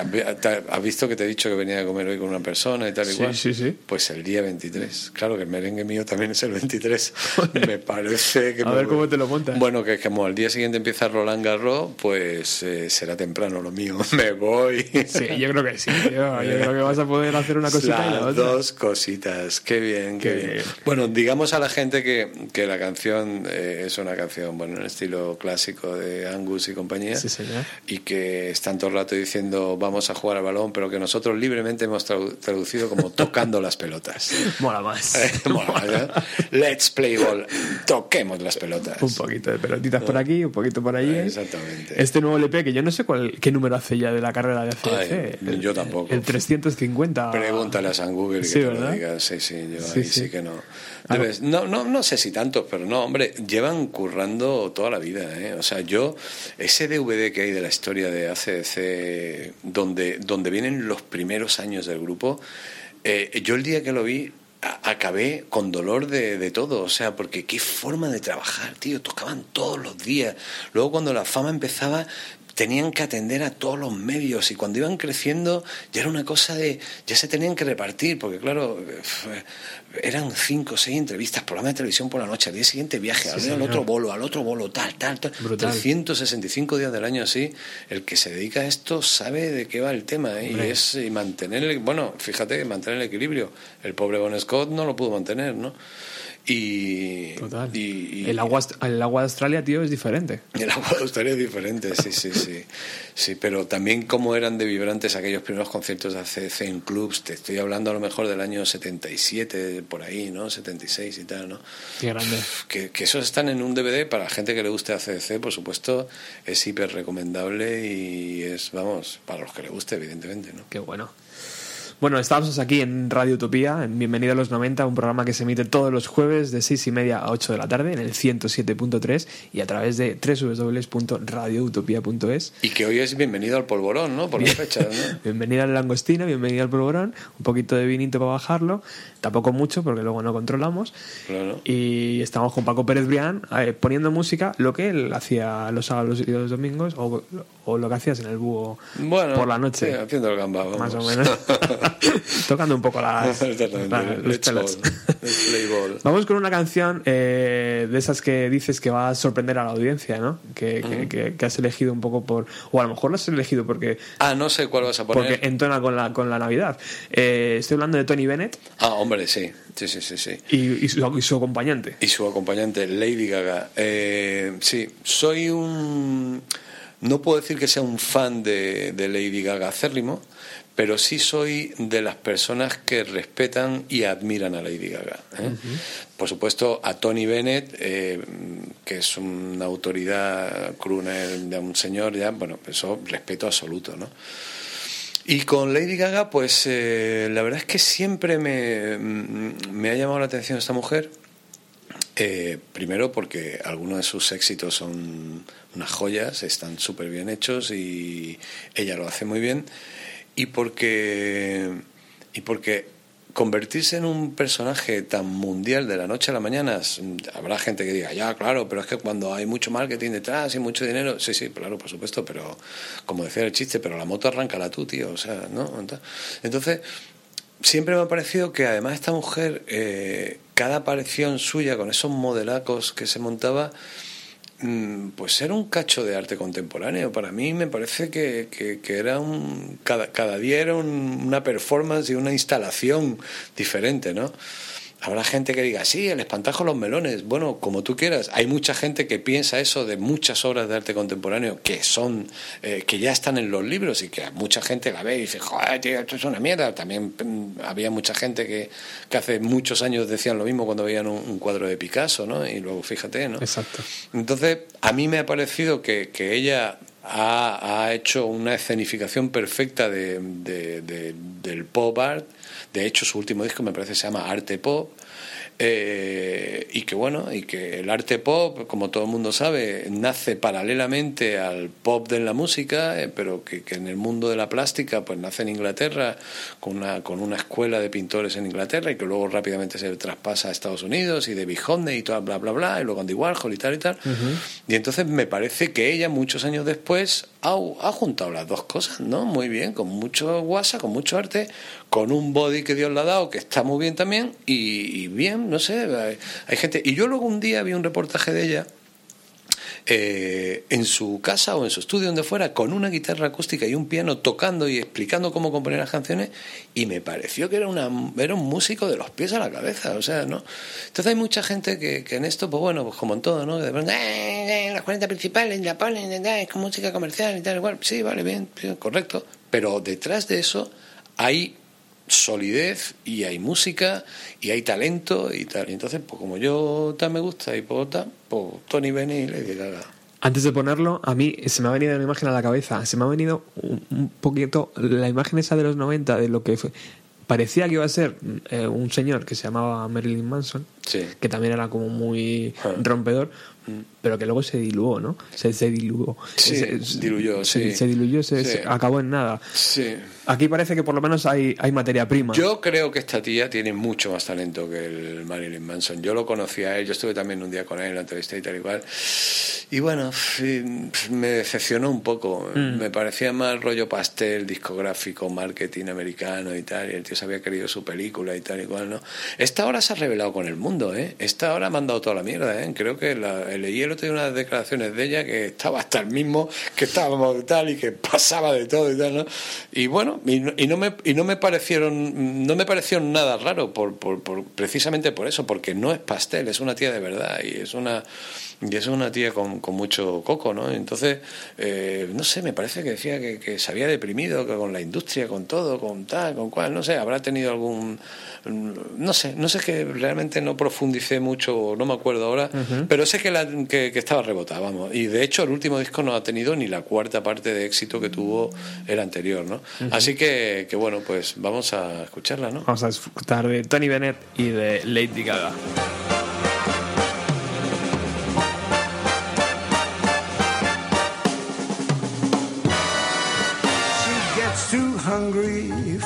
has visto que te he dicho que venía a comer hoy con una persona y tal y Sí, cual. sí, sí. Pues el día 23. Claro que el merengue mío también es el 23. me parece que. A me ver voy- cómo te lo montas. Bueno, que como al día siguiente empieza Roland Garros, pues eh, será temprano lo mío. me voy. Sí, yo creo que sí. Yo, yo creo que vas a poder hacer una cosita y la Las otra. dos cositas, qué bien, qué, Qué bien. bien. Bueno, digamos a la gente que, que la canción eh, es una canción, bueno, en estilo clásico de Angus y compañía, Sí, señor. y que están todo el rato diciendo vamos a jugar al balón, pero que nosotros libremente hemos tradu- traducido como tocando las pelotas. Mola más. Eh, mola. Let's play ball, toquemos las pelotas. Un poquito de pelotitas por aquí, un poquito por allí. Exactamente. Este nuevo LP, que yo no sé cuál, qué número hace ya de la carrera de ACDC. Ay, yo tampoco. El 350. Pregúntale a San Google que Sí, te lo ¿verdad? diga. Sí, sí, yo Sí, ahí sí, sí. que no. Debes- no, no, no sé si tantos, pero no, hombre, llevan currando toda la vida. ¿eh? O sea, yo, ese DVD que hay de la historia de ACDC, donde, donde vienen los primeros años del grupo, eh, yo el día que lo vi acabé con dolor de, de todo, o sea, porque qué forma de trabajar, tío, tocaban todos los días. Luego cuando la fama empezaba, tenían que atender a todos los medios y cuando iban creciendo ya era una cosa de, ya se tenían que repartir, porque claro, eh, eran cinco o seis entrevistas, programa de televisión por la noche, al día siguiente viaje, al, otro bolo, al otro bolo, tal, tal, tal. Brutal. 365 días del año así, el que se dedica a esto sabe de qué va el tema ¿eh? y es y mantener, el- bueno, fíjate, mantener el equilibrio. El pobre Bon Scott no lo pudo mantener, ¿no? Y, Total. y- y- El agua, el agua de Australia, tío, es diferente. el agua de Australia es diferente, sí, sí, sí. Sí, pero también cómo eran de vibrantes aquellos primeros conciertos de ACC en clubs. Te estoy hablando a lo mejor del año 77, por ahí, ¿no? 76 y tal, ¿no? Qué grande. Que, que esos están en un DVD para gente que le guste ACDC, por supuesto, es hiper recomendable y es, vamos, para los que le guste, evidentemente, ¿no? Qué bueno. Bueno, estamos aquí en Radio Utopía, en Bienvenido a los 90, un programa que se emite todos los jueves de 6 y media a 8 de la tarde en el 107.3 y a través de www.radioutopía.es. Y que hoy es bienvenido al polvorón, ¿no? Por las fechas, ¿no? Bienvenida al langostino, bienvenida al polvorón, un poquito de vinito para bajarlo, tampoco mucho porque luego no controlamos. Claro. Y estamos con Paco Pérez Brián eh, poniendo música, lo que él hacía los sábados y los domingos o, o lo que hacías en el búho Bueno, por la noche. sí, haciendo el gamba, vamos. Más o menos. Tocando un poco las, la- los pelos. Vamos con una canción eh, de esas que dices que va a sorprender a la audiencia, ¿no? Que, que- que- que has elegido un poco por... O a lo mejor lo has elegido porque, Ah, no sé cuál vas a poner. porque entona con la, con la Navidad. Eh, estoy hablando de Tony Bennett Ah, hombre, sí. Sí, sí, sí, sí. y, y su, y su acompañante. Y su acompañante, Lady Gaga. Eh, sí, soy un... No puedo decir que sea un fan de, de Lady Gaga acérrimo, pero sí soy de las personas que respetan y admiran a Lady Gaga. ¿eh? Por supuesto, a Tony Bennett, eh, que es una autoridad crooner de un señor, ya, bueno, eso respeto absoluto, ¿no? Y con Lady Gaga, pues eh, la verdad es que siempre me, me ha llamado la atención esta mujer. Eh, primero porque algunos de sus éxitos son unas joyas, están súper bien hechos y ella lo hace muy bien. Y porque, y porque convertirse en un personaje tan mundial de la noche a la mañana, habrá gente que diga, ya, claro, pero es que cuando hay mucho marketing detrás y mucho dinero, sí, sí, claro, por supuesto, pero como decía el chiste, pero la moto arráncala tú, tío, o sea, ¿no? Entonces, siempre me ha parecido que además esta mujer, eh, cada aparición suya con esos modelacos que se montaba, pues era un cacho de arte contemporáneo. Para mí me parece que, que- que era un. Cada, cada día era un- una performance y una instalación diferente, ¿no? Habrá gente que diga, sí, el espantajo los melones. Bueno, como tú quieras. Hay mucha gente que piensa eso de muchas obras de arte contemporáneo que son, eh, que ya están en los libros y que mucha gente la ve y dice, joder, tío, esto es una mierda. También mm, había mucha gente que, que hace muchos años decían lo mismo cuando veían un, un cuadro de Picasso, ¿no? Y luego fíjate, ¿no? Exacto. Entonces, a mí me ha parecido que, que ella ha, ha hecho una escenificación perfecta de, de- de- del pop art. De hecho, su último disco me parece se llama Arte Pop. Eh, y que bueno, y que el arte pop, como todo el mundo sabe, nace paralelamente al pop de la música, eh, pero que, que en el mundo de la plástica, pues nace en Inglaterra con una, con una escuela de pintores en Inglaterra y que luego rápidamente se traspasa a Estados Unidos y de Honey y todo, bla, bla, bla, y luego Andy Warhol y tal y tal. Y entonces me parece que ella, muchos años después, ha, ha juntado las dos cosas, ¿no? Muy bien, con mucho guasa, con mucho arte, con un body que Dios le ha dado, que está muy bien también, y, y bien, no sé, hay, hay gente. Y yo luego un día vi un reportaje de ella. Eh, en su casa o en su estudio donde fuera con una guitarra acústica y un piano tocando y explicando cómo componer las canciones y me pareció que era una era un músico de los pies a la cabeza o sea no entonces hay mucha gente que, que en esto pues bueno pues como en todo no de pronto "Eh, eh, las 40 principales la ponen es con música comercial y tal igual sí vale bien correcto. Pero detrás de eso hay solidez y hay música y hay talento y tal. Y entonces, pues como yo tal me gusta y puedo tal, pues Tony Benny y Lady Gaga. Antes de ponerlo, a mí se me ha venido una imagen a la cabeza. Se me ha venido un, un poquito la imagen esa de los 90 de lo que fue. Parecía que iba a ser eh, un señor que se llamaba Marilyn Manson, Sí. que también era como muy Ah. rompedor, pero que luego se diluyó, ¿no? Se, se diluyó. Sí, Se- diluyó, se, sí. se diluyó, se, Sí. se acabó en nada. Sí. Aquí parece que por lo menos hay, hay materia prima. Yo creo que esta tía tiene mucho más talento que el Marilyn Manson. Yo lo conocí a él, yo estuve también un día con él en la entrevista y tal y cual. Y bueno, me decepcionó un poco. Me parecía más rollo pastel, discográfico, marketing americano y tal. Y el tío se había querido su película y tal y cual, ¿no? Esta hora se ha revelado con el mundo, ¿eh? Esta hora ha mandado toda la mierda, ¿eh? Creo que la, leí el otro día unas declaraciones de ella que estaba hasta el mismo, que estábamos tal y que pasaba de todo y tal, ¿no? Y bueno, y no, y no me, y no me parecieron, no me parecieron nada raro por, por, por- precisamente por eso, porque no es pastel, es una tía de verdad y es una y es una tía con, con mucho coco, ¿no? Entonces, eh, no sé, me parece que decía que, que se había deprimido que con la industria, con todo, con tal, con cual, no sé, habrá tenido algún, no sé, no sé que realmente no profundicé mucho, no me acuerdo ahora, pero sé que, la, que, que estaba rebotada, vamos. Y de hecho el último disco no ha tenido ni la cuarta parte de éxito que tuvo el anterior, ¿no? Así que, que bueno, pues vamos a escucharla, ¿no? Vamos a disfrutar de Tony Bennett y de Lady Gaga.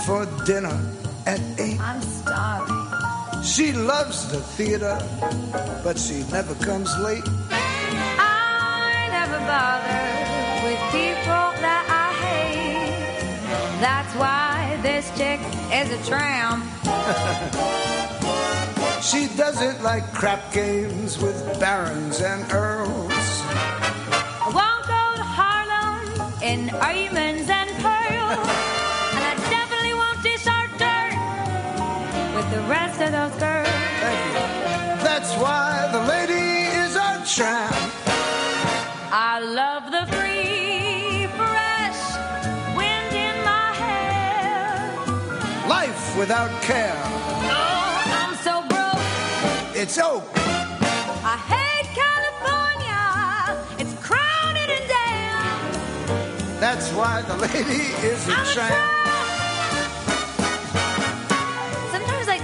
For dinner at eight. I'm starving. She loves the theater, but she never comes late. I never bother with people that I hate. That's why this chick is a tramp. She doesn't like crap games with barons and earls. I won't go to Harlem in diamonds and pearls. Rest of those girls. Thank you. That's why the lady is a tramp. I love the free, fresh wind in my hair. Life without care. Oh, I'm so broke. It's oak. I hate California. It's crowded and damn. That's why the lady is a I'm a tramp. tramp.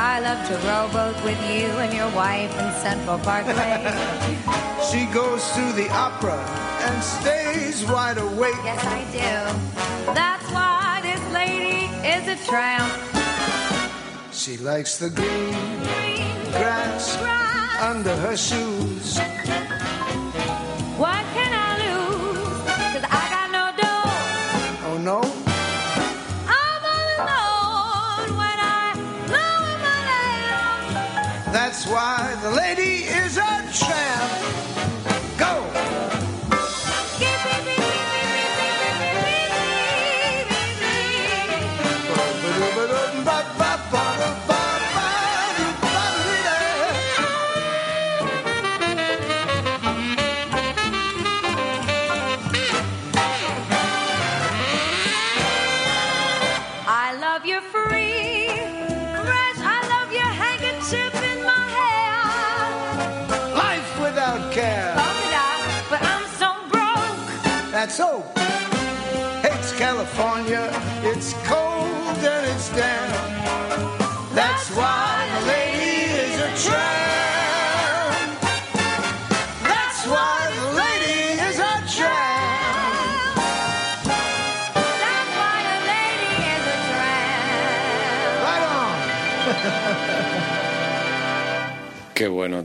I love to rowboat with you and your wife in Central Parkway. She goes to the opera and stays wide awake. yes, I do. That's why this lady is a tramp. She likes the green Green grass grass. under her shoes. What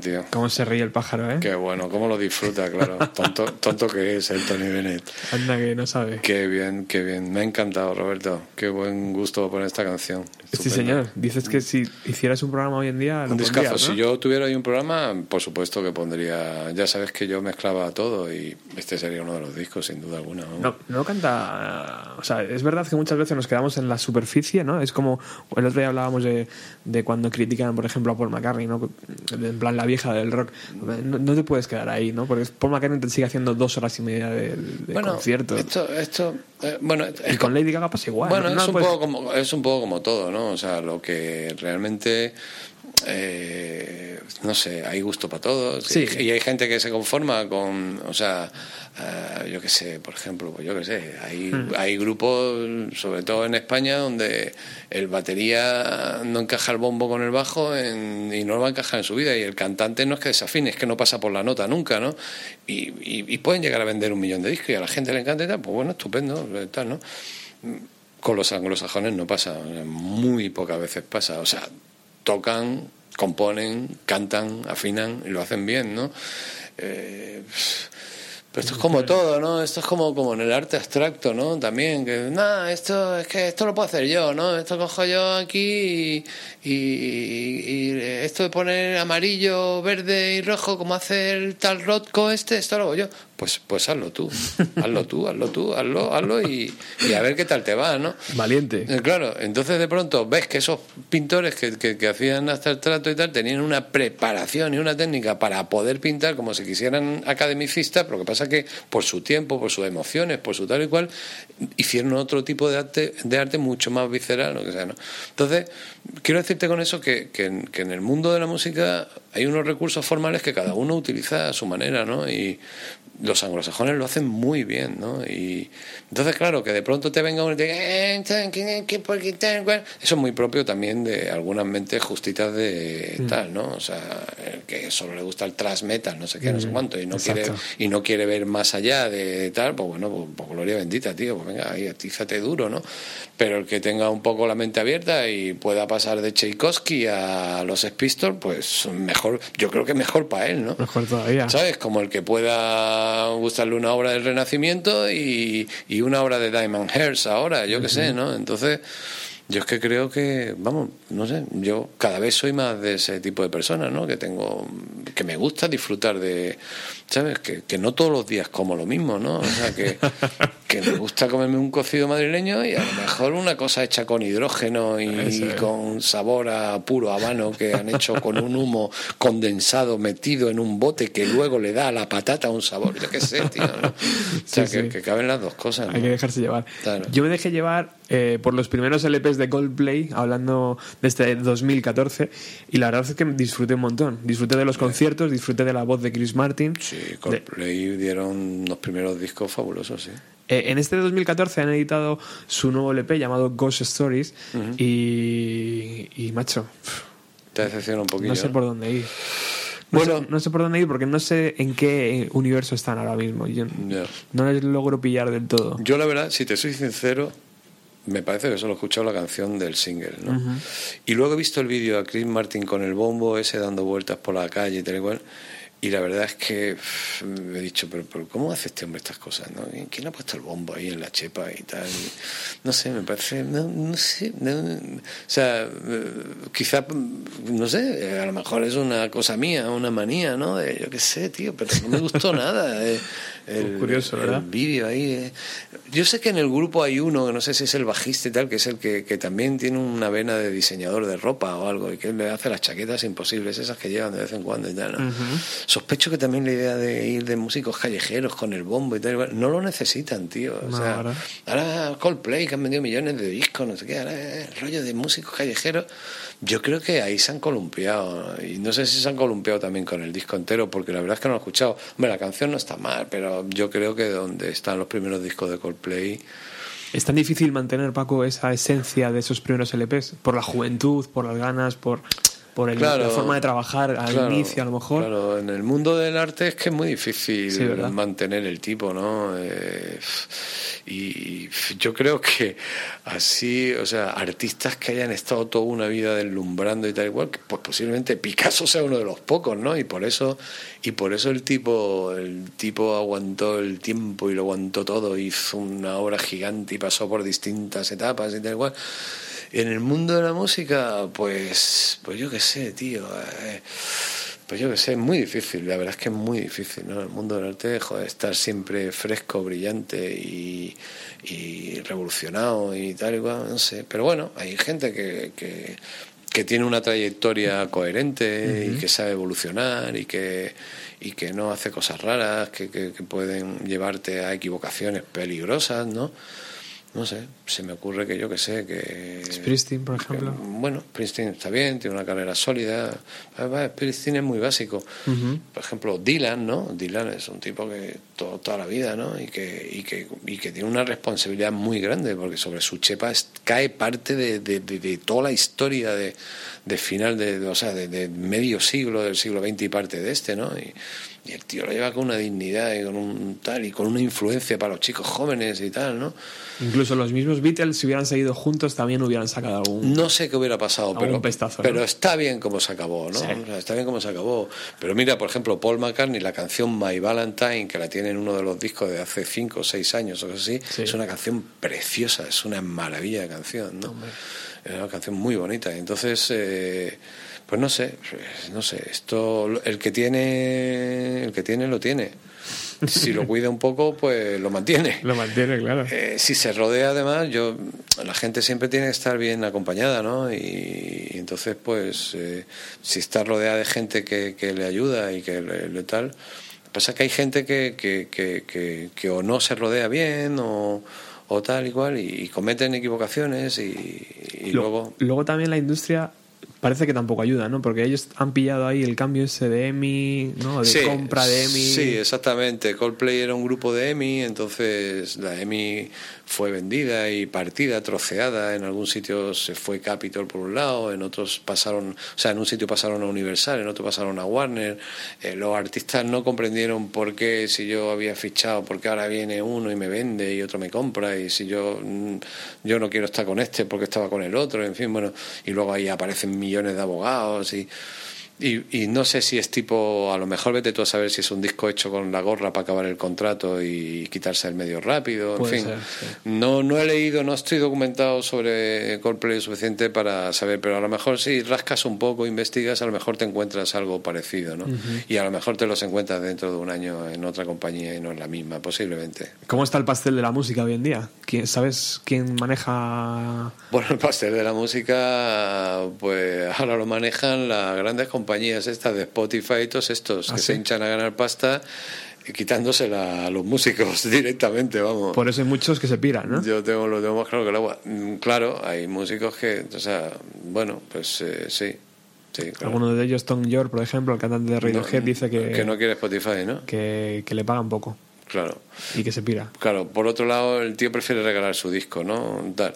tío. Cómo se ríe el pájaro, ¿eh? Qué bueno, cómo lo disfruta, claro. Tonto, tonto que es el Tony Bennett. Anda que no sabe. Qué bien, qué bien. Me ha encantado, Roberto. Qué buen gusto poner esta canción. Sí, Estupendo. señor. Dices que si hicieras un programa hoy en día, lo Un discazo. ¿no? Si yo tuviera ahí un programa, por supuesto que pondría. Ya sabes que yo mezclaba todo y este sería uno de los discos, sin duda alguna. ¿no? No, no canta. O sea, es verdad que muchas veces nos quedamos en la superficie, ¿no? Es como. El otro día hablábamos de, de cuando critican, por ejemplo, a Paul McCartney, ¿no? En plan, la vieja del rock. No, no te puedes quedar ahí, ¿no? Porque Paul McCartney te sigue haciendo dos horas y media de, de bueno, concierto. esto, esto, eh, bueno, y es con Lady Gaga pasa igual. Bueno, ¿no? es, un puedes- poco como, es un poco como todo, ¿no? O sea, lo que realmente. Eh, no sé, hay gusto para todos. Sí. Y, y hay gente que se conforma con. O sea, eh, yo qué sé, por ejemplo, pues yo qué sé. Hay, Hmm. hay grupos, sobre todo en España, donde el batería no encaja el bombo con el bajo en- y no lo va a encajar en su vida. Y el cantante no es que desafine, es que no pasa por la nota nunca, ¿no? Y, y- y pueden llegar a vender un millón de discos y a la gente le encanta y tal, pues bueno, estupendo, tal, ¿no? Con los anglosajones no pasa, muy pocas veces pasa. O sea, tocan, componen, cantan, afinan y lo hacen bien, ¿no? Eh, pero esto es como todo, ¿no? Esto es como, como en el arte abstracto, ¿no? También, que, nada, esto es que esto lo puedo hacer yo, ¿no? Esto cojo yo aquí y, y- y esto de poner amarillo, verde y rojo, como hace el tal Rotko este, esto lo hago yo. Pues, pues hazlo tú, hazlo tú, hazlo tú, hazlo, hazlo y, y a ver qué tal te va, ¿no? Valiente. Eh, Claro, entonces de pronto ves que esos pintores que, que- que hacían hasta el trato y tal tenían una preparación y una técnica para poder pintar como si quisieran academicistas, pero lo que pasa que por su tiempo, por sus emociones, por su tal y cual, hicieron otro tipo de arte, de arte mucho más visceral, lo que sea, ¿no? Entonces, quiero decirte con eso que, que en, que en el mundo de la música hay unos recursos formales que cada uno utiliza a su manera, ¿no? Y los anglosajones lo hacen muy bien, ¿no? Y entonces, claro, que de pronto te venga uno y te diga, "Eh, tan, que- que- por qué tal, cual". eso es muy propio también de algunas mentes justitas de Mm. tal, ¿no? O sea, el que solo le gusta el thrash metal, no sé qué, no sé Mm, cuánto, y no quiere y no quiere ver más allá de tal, pues bueno, pues, pues gloria bendita, tío, pues venga, ahí atízate duro, ¿no? Pero el que tenga un poco la mente abierta y pueda pasar de Tchaikovsky a los Sex Pistols, pues mejor, yo creo que mejor para él, ¿no? Mejor todavía. ¿Sabes? Como el que pueda gustarle una obra del Renacimiento y, y una obra de Diamond Hearst ahora, yo qué sé, ¿no? Entonces, yo es que creo que, vamos, no sé, yo cada vez soy más de ese tipo de persona, ¿no? Que tengo, que me gusta disfrutar de, ¿sabes? Que, que no todos los días como lo mismo, ¿no? O sea, que, que me gusta comerme un cocido madrileño y a lo mejor una cosa hecha con hidrógeno y, con sabor a puro habano que han hecho con un humo condensado metido en un bote que luego le da a la patata un sabor, yo qué sé, tío, ¿no? O sea, Sí, que, sí. que caben las dos cosas, ¿no? Hay que dejarse llevar. Claro. Yo me dejé llevar eh, por los primeros LPs de Coldplay, hablando de este 2014, y la verdad es que disfruté un montón. Disfruté de los conciertos, disfruté de la voz de Chris Martin. Sí, de- Coldplay dieron unos primeros discos fabulosos, sí. Eh, en este 2014 han editado su nuevo LP llamado Ghost Stories y, y, macho, Te decepciona un poquillo. no sé por dónde ir. No, Bueno. sé, no sé por dónde ir porque no sé en qué universo están ahora mismo. Yo Ya. no les logro pillar del todo. Yo la verdad, si te soy sincero, me parece que solo he escuchado la canción del single, ¿no? Ujú. Y luego he visto el vídeo a Chris Martin con el bombo ese dando vueltas por la calle y tal y cual. Y la verdad es que me he dicho, pero, pero ¿cómo hace este hombre estas cosas? ¿no? ¿Y ¿Quién ha puesto el bombo ahí en la chepa y tal? No sé, me parece, no, no sé, no, o sea, eh, quizá, no sé, eh, a lo mejor es una cosa mía, una manía, ¿no? De, yo qué sé, tío, pero no me gustó nada. eh, el, Curioso, ¿verdad? el vídeo ahí. eh. Yo sé que en el grupo hay uno, que no sé si es el bajista y tal, que es el que, que también tiene una vena de diseñador de ropa o algo, y que le hace las chaquetas imposibles, esas que llevan de vez en cuando y tal. ¿no? Sospecho que también la idea de ir de músicos callejeros con el bombo y tal, no lo necesitan, tío. O No, sea, ¿verdad? ahora Coldplay, que han vendido millones de discos, no sé qué, ahora el rollo de músicos callejeros. Yo creo que ahí se han columpiado. Y no sé si se han columpiado también con el disco entero, porque la verdad es que no lo he escuchado. Hombre, la canción no está mal, pero yo creo que donde están los primeros discos de Coldplay. Es tan difícil mantener, Paco, esa esencia de esos primeros LPs por la juventud, por las ganas, por, por el- Claro, la forma de trabajar al claro, inicio, a lo mejor. Claro, en el mundo del arte es que es muy difícil Sí, mantener el tipo, ¿no? Eh, y yo creo que así, o sea, artistas que hayan estado toda una vida deslumbrando y tal igual, pues posiblemente Picasso sea uno de los pocos, ¿no? Y por eso y por eso el tipo el tipo aguantó el tiempo y lo aguantó todo, hizo una obra gigante y pasó por distintas etapas y tal igual. En el mundo de la música, pues, pues yo qué sé, tío. eh, pues yo qué sé, es muy difícil, la verdad es que es muy difícil, ¿no? El mundo del arte, joder, estar siempre fresco, brillante y, y revolucionado y tal y cual, no sé. Pero bueno, hay gente que, que, que tiene una trayectoria coherente y que sabe evolucionar y que, y que no hace cosas raras, que, que, que pueden llevarte a equivocaciones peligrosas, ¿no? No sé, se me ocurre que yo que sé, que... Springsteen, por ejemplo. que, bueno, Springsteen está bien, tiene una carrera sólida. Además, Springsteen es muy básico. Por ejemplo, Dylan, ¿no? Dylan es un tipo que todo, toda la vida, ¿no? Y que, y, que, y que tiene una responsabilidad muy grande, porque sobre su chepa es- cae parte de, de- de- de toda la historia de, de final, de, o sea, de, de medio siglo, del siglo XX y parte de este, ¿no? Y, y el tío lo lleva con una dignidad y con un tal, y con una influencia para los chicos jóvenes y tal, ¿no? Incluso los mismos Beatles, si hubieran seguido juntos, también hubieran sacado algún. No sé qué hubiera pasado, pero, pestazo, ¿no? pero está bien como se acabó, ¿no? Sí. O sea, está bien como se acabó. Pero mira, por ejemplo, Paul McCartney, la canción My Valentine, que la tiene en uno de los discos de hace 5 o 6 años o cosas así, Sí. es una canción preciosa, es una maravilla de canción, ¿no? Es una canción muy bonita. Entonces, eh, pues no sé, no sé, esto, el que tiene, el que tiene, lo tiene. Si lo cuida un poco, pues lo mantiene. Lo mantiene, claro. Eh, si se rodea además, yo la gente siempre tiene que estar bien acompañada, ¿no? Y, y entonces, pues, eh, si está rodeada de gente que, que le ayuda y que le, le tal, pasa que hay gente que, que, que, que, o no se rodea bien o, o tal y cual y, y cometen equivocaciones y, luego... luego también la industria parece que tampoco ayuda, ¿no? Porque ellos han pillado ahí el cambio ese de EMI, ¿no? De Sí, compra de EMI. Sí, exactamente. Coldplay era un grupo de EMI, entonces la EMI fue vendida y partida, troceada. En algún sitio se fue Capitol por un lado, en otros pasaron, o sea, en un sitio pasaron a Universal, en otro pasaron a Warner. Eh, los artistas no comprendieron por qué, si yo había fichado, por qué ahora viene uno y me vende y otro me compra, y si yo, mm, yo no quiero estar con este porque estaba con el otro, en fin, bueno, y luego ahí aparecen millones de abogados y. Y, y no sé si es tipo, a lo mejor vete tú a saber si es un disco hecho con la gorra para acabar el contrato y quitarse el medio rápido, en Puede fin. ser, sí. No, no he leído, no estoy documentado sobre Coldplay suficiente para saber, pero a lo mejor si rascas un poco, investigas, a lo mejor te encuentras algo parecido, ¿no? Y a lo mejor te los encuentras dentro de un año en otra compañía y no en la misma, posiblemente. ¿Cómo está el pastel de la música hoy en día? ¿Quién- ¿Sabes quién maneja Bueno, el pastel de la música, pues ahora lo manejan las grandes compañías estas de Spotify y todos estos ¿Ah, que sí? se hinchan a ganar pasta y quitándosela a los músicos directamente, vamos. Por eso hay muchos que se piran, ¿no? Yo tengo, lo tengo más claro que el agua. Mm, Claro, hay músicos que, o sea, bueno, pues eh, sí. sí claro. Alguno de ellos, Tom York, por ejemplo, el cantante de Radiohead, No, dice que, que no quiere Spotify, ¿no? que, que le pagan poco. Claro. y que se pira. Claro, por otro lado, el tío prefiere regalar su disco, ¿no? Tal.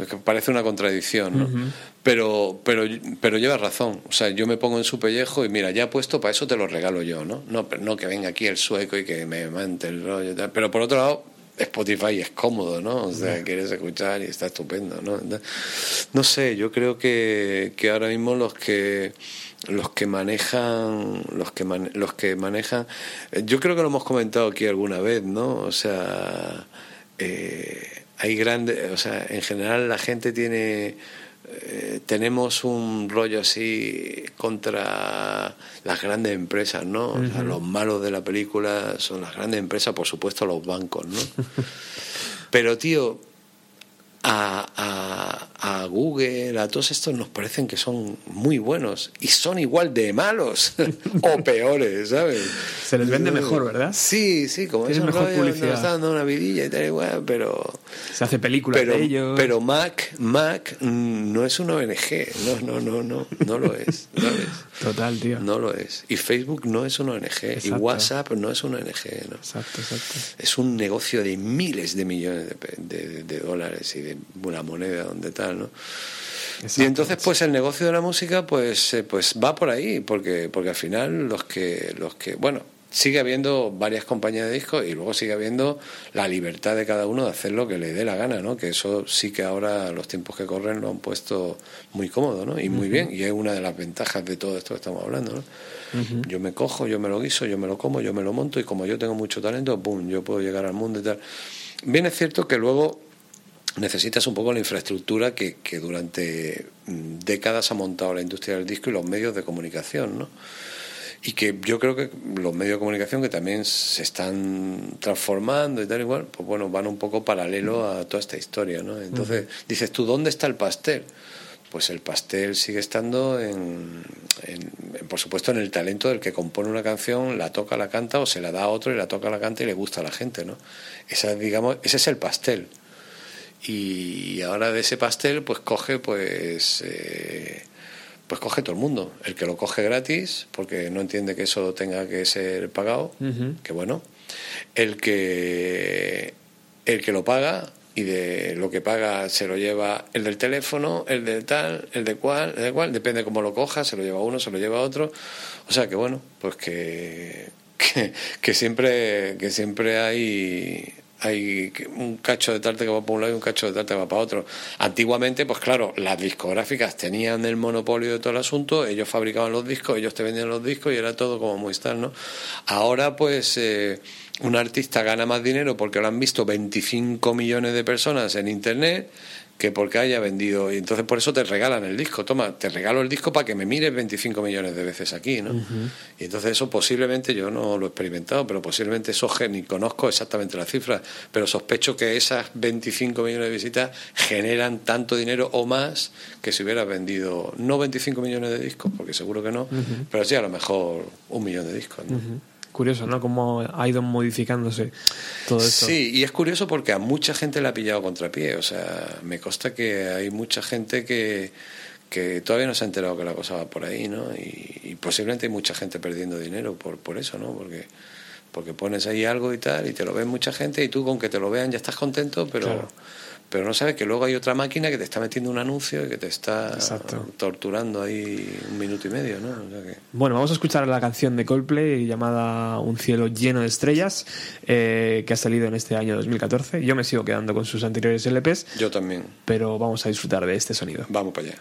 Es que parece una contradicción, ¿no? pero, pero, pero lleva razón. O sea, yo me pongo en su pellejo y mira, ya he puesto, para eso te lo regalo yo, ¿no? No, pero no que venga aquí el sueco y que me mante el rollo tal. Pero por otro lado, Spotify es cómodo, ¿no? O sea, quieres escuchar y está estupendo, ¿no? No sé, yo creo que, que ahora mismo los que los que manejan los que mane- los que manejan yo creo que lo hemos comentado aquí alguna vez no o sea eh, hay grandes o sea en general la gente tiene eh, tenemos un rollo así contra las grandes empresas, ¿no? O sea, los malos de la película son las grandes empresas, por supuesto los bancos, ¿no? Pero, tío, a, a, a Google, a todos estos nos parecen que son muy buenos y son igual de malos o peores, ¿sabes? Se les vende mejor, ¿verdad? Sí, sí, como esos mejor rollos, publicidad. Nos está dando una vidilla y tal igual, pero Se hace películas pero, de ellos. pero Mac, Mac mm, no es una ONG, no, no, no, no, no lo es, ¿sabes? Total, tío. No lo es. Y Facebook no es una ONG, y. WhatsApp no es una ONG, ¿no? Exacto, exacto. Es un negocio de miles de millones de, de- de dólares y de una moneda donde tal, ¿no? Y entonces, pues el negocio de la música, pues, eh, pues va por ahí, porque, porque al final los que, los que, bueno, sigue habiendo varias compañías de discos y luego sigue habiendo la libertad de cada uno de hacer lo que le dé la gana, ¿no? Que eso sí que ahora los tiempos que corren lo han puesto muy cómodo, ¿no? Y muy bien, y es una de las ventajas de todo esto que estamos hablando, ¿no? Yo me cojo, yo me lo guiso, yo me lo como, yo me lo monto y como yo tengo mucho talento, ¡pum!, yo puedo llegar al mundo y tal. Bien es cierto que luego necesitas un poco la infraestructura que, que durante mm, décadas ha montado la industria del disco y los medios de comunicación, ¿no? Y que yo creo que los medios de comunicación que también se están transformando y tal igual, pues bueno, van un poco paralelo a toda esta historia, ¿no? Entonces, dices tú, ¿dónde está el pastel? Pues el pastel sigue estando en, en- en, por supuesto, en el talento del que compone una canción, la toca, la canta o se la da a otro y la toca, la canta y le gusta a la gente, ¿no? Esa, digamos, ese es el pastel y ahora de ese pastel pues coge pues eh, pues coge todo el mundo. El que lo coge gratis porque no entiende que eso tenga que ser pagado que bueno. El que el que lo paga y de lo que paga se lo lleva el del teléfono, el del tal, el de cual, el de cual, depende cómo lo coja, se lo lleva uno, se lo lleva otro. O sea que bueno, pues que, que, que siempre que siempre hay hay un cacho de tarta que va para un lado y un cacho de tarta que va para otro. Antiguamente, pues claro, las discográficas tenían el monopolio de todo el asunto, ellos fabricaban los discos, ellos te vendían los discos y era todo como muy tal, ¿no? Ahora, pues, eh, un artista gana más dinero porque lo han visto 25 millones de personas en Internet que porque haya vendido. Y entonces por eso te regalan el disco. Toma, te regalo el disco para que me mires 25 millones de veces aquí, ¿no? Y entonces eso posiblemente, yo no lo he experimentado, pero posiblemente eso, ni conozco exactamente las cifras, pero sospecho que esas 25 millones de visitas generan tanto dinero o más que si hubieras vendido, no 25 millones de discos, porque seguro que no, pero sí a lo mejor un millón de discos. ¿no? Curioso, ¿no? Cómo ha ido modificándose todo esto. Sí, y es curioso porque a mucha gente le ha pillado contrapié. O sea, me consta que hay mucha gente que, que todavía no se ha enterado que la cosa va por ahí, ¿no? Y, y posiblemente hay mucha gente perdiendo dinero por, por eso, ¿no? Porque, porque pones ahí algo y tal y te lo ve mucha gente y tú con que te lo vean ya estás contento, pero, Claro. Pero no sabes que luego hay otra máquina que te está metiendo un anuncio y que te está Exacto. torturando ahí un minuto y medio, ¿no? O sea que... Bueno, vamos a escuchar la canción de Coldplay llamada Un cielo lleno de estrellas, eh, que ha salido en este año 2014. Yo me sigo quedando con sus anteriores LPs, Yo también. pero vamos a disfrutar de este sonido. Vamos para allá.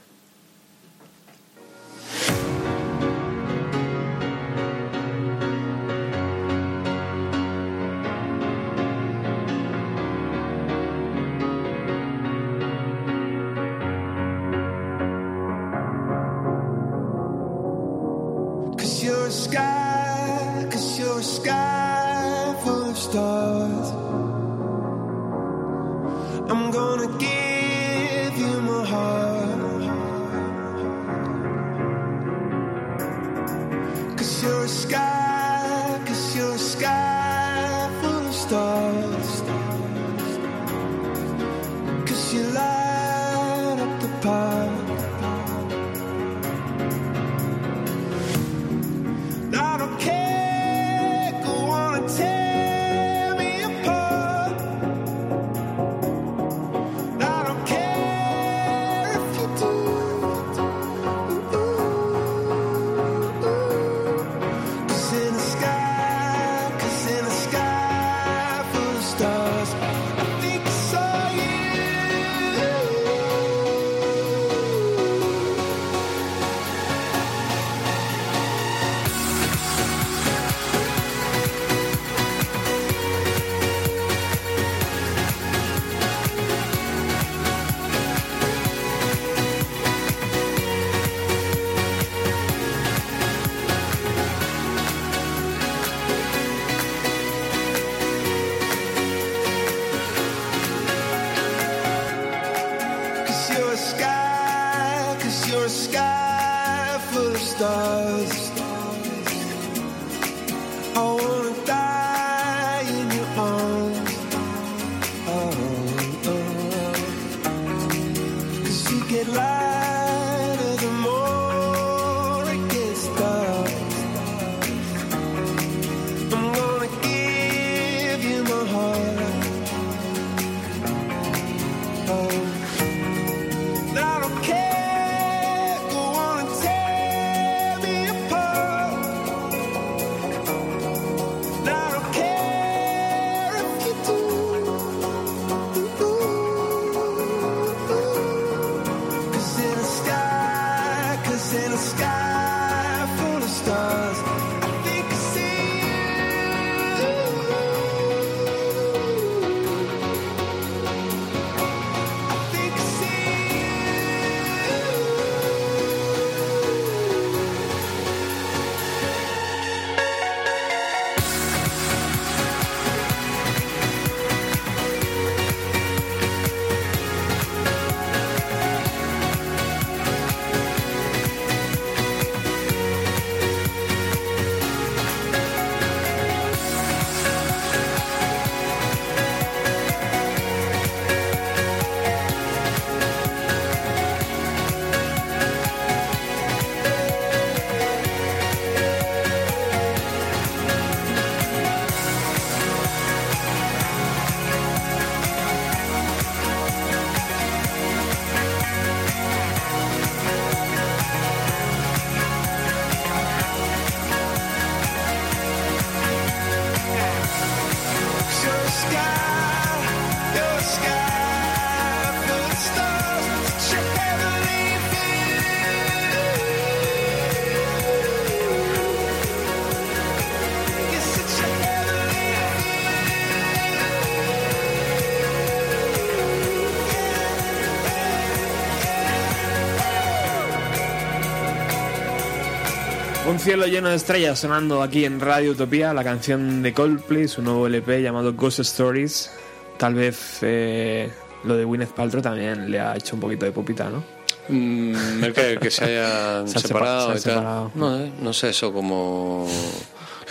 Cielo lleno de estrellas sonando aquí en Radio Utopía, la canción de Coldplay, su nuevo LP llamado Ghost Stories. Tal vez eh, lo de Gwyneth Paltrow también le ha hecho un poquito de popita, ¿no? Mm, el que, que se hayan Se separado y tal. No, eh, no sé eso como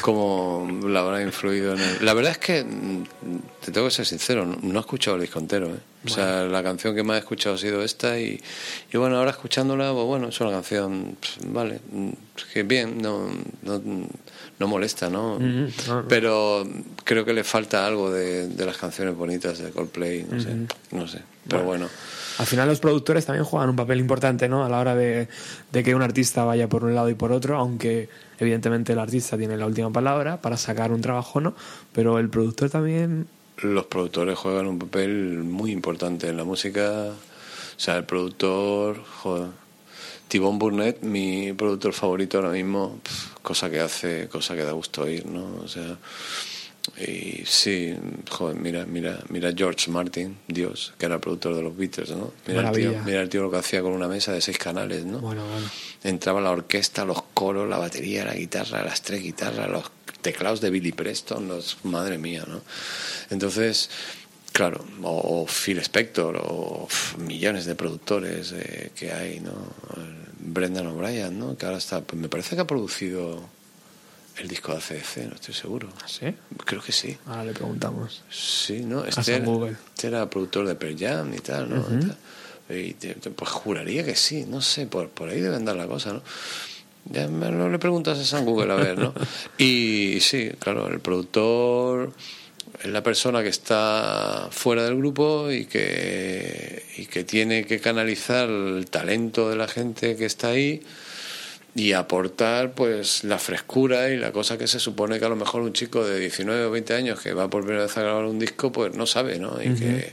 cómo la habrá influido en él. La verdad es que mm, te tengo que ser sincero, no, no he escuchado el disco entero. ¿eh? O sea, la canción que más he escuchado ha sido esta y, y bueno, ahora escuchándola, pues bueno, es una canción, pues, vale, mm, que bien, no, no, no molesta, ¿no? Pero creo que le falta algo de, de las canciones bonitas de Coldplay, no sé, no sé. Pero bueno. Al final los productores también juegan un papel importante, ¿no? A la hora de, de que un artista vaya por un lado y por otro, aunque evidentemente el artista tiene la última palabra para sacar un trabajo, ¿no? Pero el productor también... los productores juegan un papel muy importante en la música. O sea, el productor, joder, Tibón Burnett, mi productor favorito ahora mismo, pf, cosa que hace, cosa que da gusto oír, ¿no? O sea, y sí, joder, mira, mira, mira George Martin, Dios, que era el productor de los Beatles, ¿no? Mira el, tío, mira el tío lo que hacía con una mesa de seis canales, ¿no? Bueno, bueno. Entraba la orquesta, los coros, la batería, la guitarra, las tres guitarras, los teclados de Billy Preston, los, madre mía, ¿no? Entonces, claro, o, o Phil Spector, o millones de productores eh, que hay, ¿no? Brendan O'Brien, ¿no? Que ahora está, pues me parece que ha producido el disco de ACDC, no estoy seguro. ¿Sí? Creo que sí. Ahora le preguntamos. Sí, ¿no? Este era, este era productor de Pearl Jam y tal, ¿no? Y tal. Y te- te- pues juraría que sí, no sé, por, por ahí debe andar la cosa, ¿no? Ya me lo le preguntas a San Google a ver, ¿no? Y sí, claro, el productor es la persona que está fuera del grupo y que, y que tiene que canalizar el talento de la gente que está ahí y aportar pues la frescura y la cosa que se supone que a lo mejor un chico de 19 o 20 años que va por primera vez a grabar un disco pues no sabe, ¿no? Y que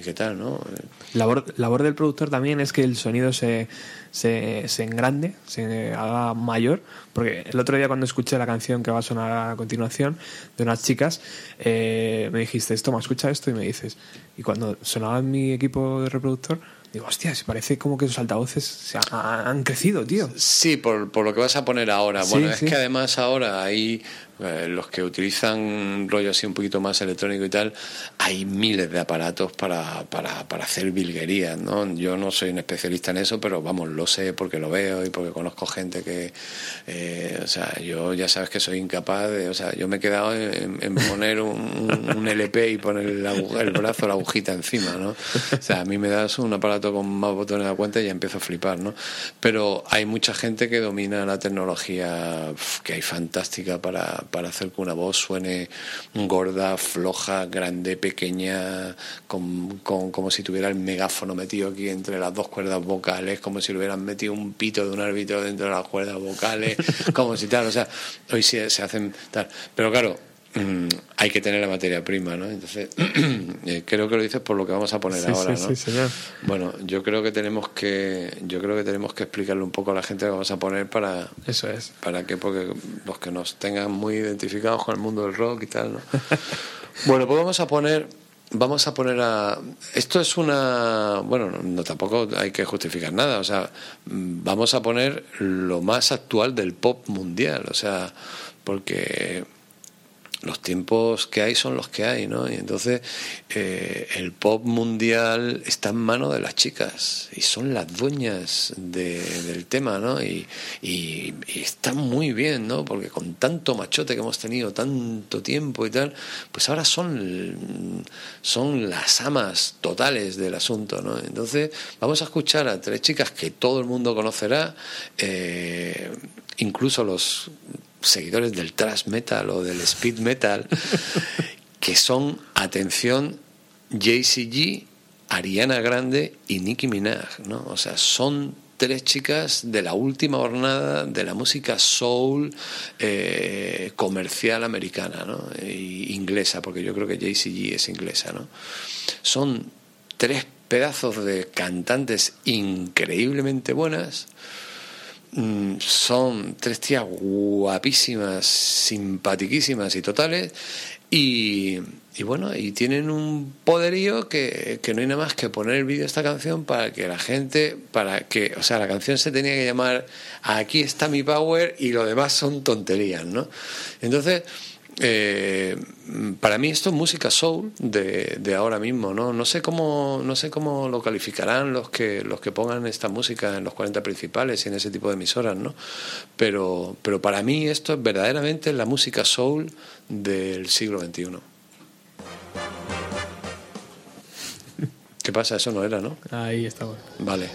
qué tal, ¿no? Labor, labor del productor también es que el sonido se, se, se engrande, se haga mayor. Porque el otro día cuando escuché la canción que va a sonar a continuación de unas chicas, eh, me dijiste, toma, escucha esto y me dices. Y cuando sonaba en mi equipo de reproductor, digo, hostia, se parece como que los altavoces se ha- han crecido, tío. Sí, por, por lo que vas a poner ahora. Sí, Bueno, es sí. que además ahora hay Eh, los que utilizan rollo así un poquito más electrónico y tal, hay miles de aparatos para, para, hacer virguerías, ¿no? Yo no soy un especialista en eso, pero vamos, lo sé porque lo veo y porque conozco gente que, eh, o sea, yo ya sabes que soy incapaz de, o sea, yo me he quedado en, poner un, un- LP y poner el, el brazo, la agujita encima, ¿no? O sea, a mí me das un aparato con más botones de la cuenta y ya empiezo a flipar, ¿no? Pero hay mucha gente que domina la tecnología que hay fantástica para, para hacer que una voz suene gorda, floja, grande, pequeña, con, con- como si tuviera el megáfono metido aquí entre las dos cuerdas vocales, como si le hubieran metido un pito de un árbitro dentro de las cuerdas vocales, como si tal, o sea, hoy sí se hacen tal. Pero claro, mm, hay que tener la materia prima, ¿no? Entonces, eh, creo que lo dices por lo que vamos a poner Sí, ahora, sí, ¿no? sí, señor. Bueno, yo creo que tenemos que, yo creo que tenemos que explicarle un poco a la gente lo que vamos a poner para, Eso es. para que, porque los que nos tengan muy identificados con el mundo del rock y tal, ¿no? bueno, pues vamos a poner, vamos a poner a, esto es una, bueno, no, no, tampoco hay que justificar nada, o sea, mm, vamos a poner lo más actual del pop mundial, o sea, porque los tiempos que hay son los que hay, ¿no? Y entonces eh, el pop mundial está en manos de las chicas y son las dueñas de- del tema, ¿no? Y, y, y está muy bien, ¿no? Porque con tanto machote que hemos tenido tanto tiempo y tal, pues ahora son, son las amas totales del asunto, ¿no? Entonces vamos a escuchar a tres chicas que todo el mundo conocerá, eh, incluso los seguidores del thrash metal o del speed metal, que son, atención, JCG, Ariana Grande y Nicki Minaj, ¿no? O sea, son tres chicas de la última jornada de la música soul eh, comercial americana, ¿no? Y inglesa, porque yo creo que JCG es inglesa, ¿no? Son tres pedazos de cantantes increíblemente buenas, son tres tías guapísimas, simpatiquísimas y totales. Y, y bueno, y tienen un poderío que, que no hay nada más que poner el vídeo de esta canción para que la gente, para que, o sea, la canción se tenía que llamar Aquí está mi power y lo demás son tonterías, ¿no? Entonces, eh, para mí esto es música soul de, de ahora mismo, ¿no? No sé cómo, no sé cómo lo calificarán los que, los que pongan esta música en los 40 principales y en ese tipo de emisoras, ¿no? Pero, pero para mí esto es verdaderamente la música soul del siglo XXI. ¿Qué pasa? Eso no era, ¿no? Ahí estamos. Vale.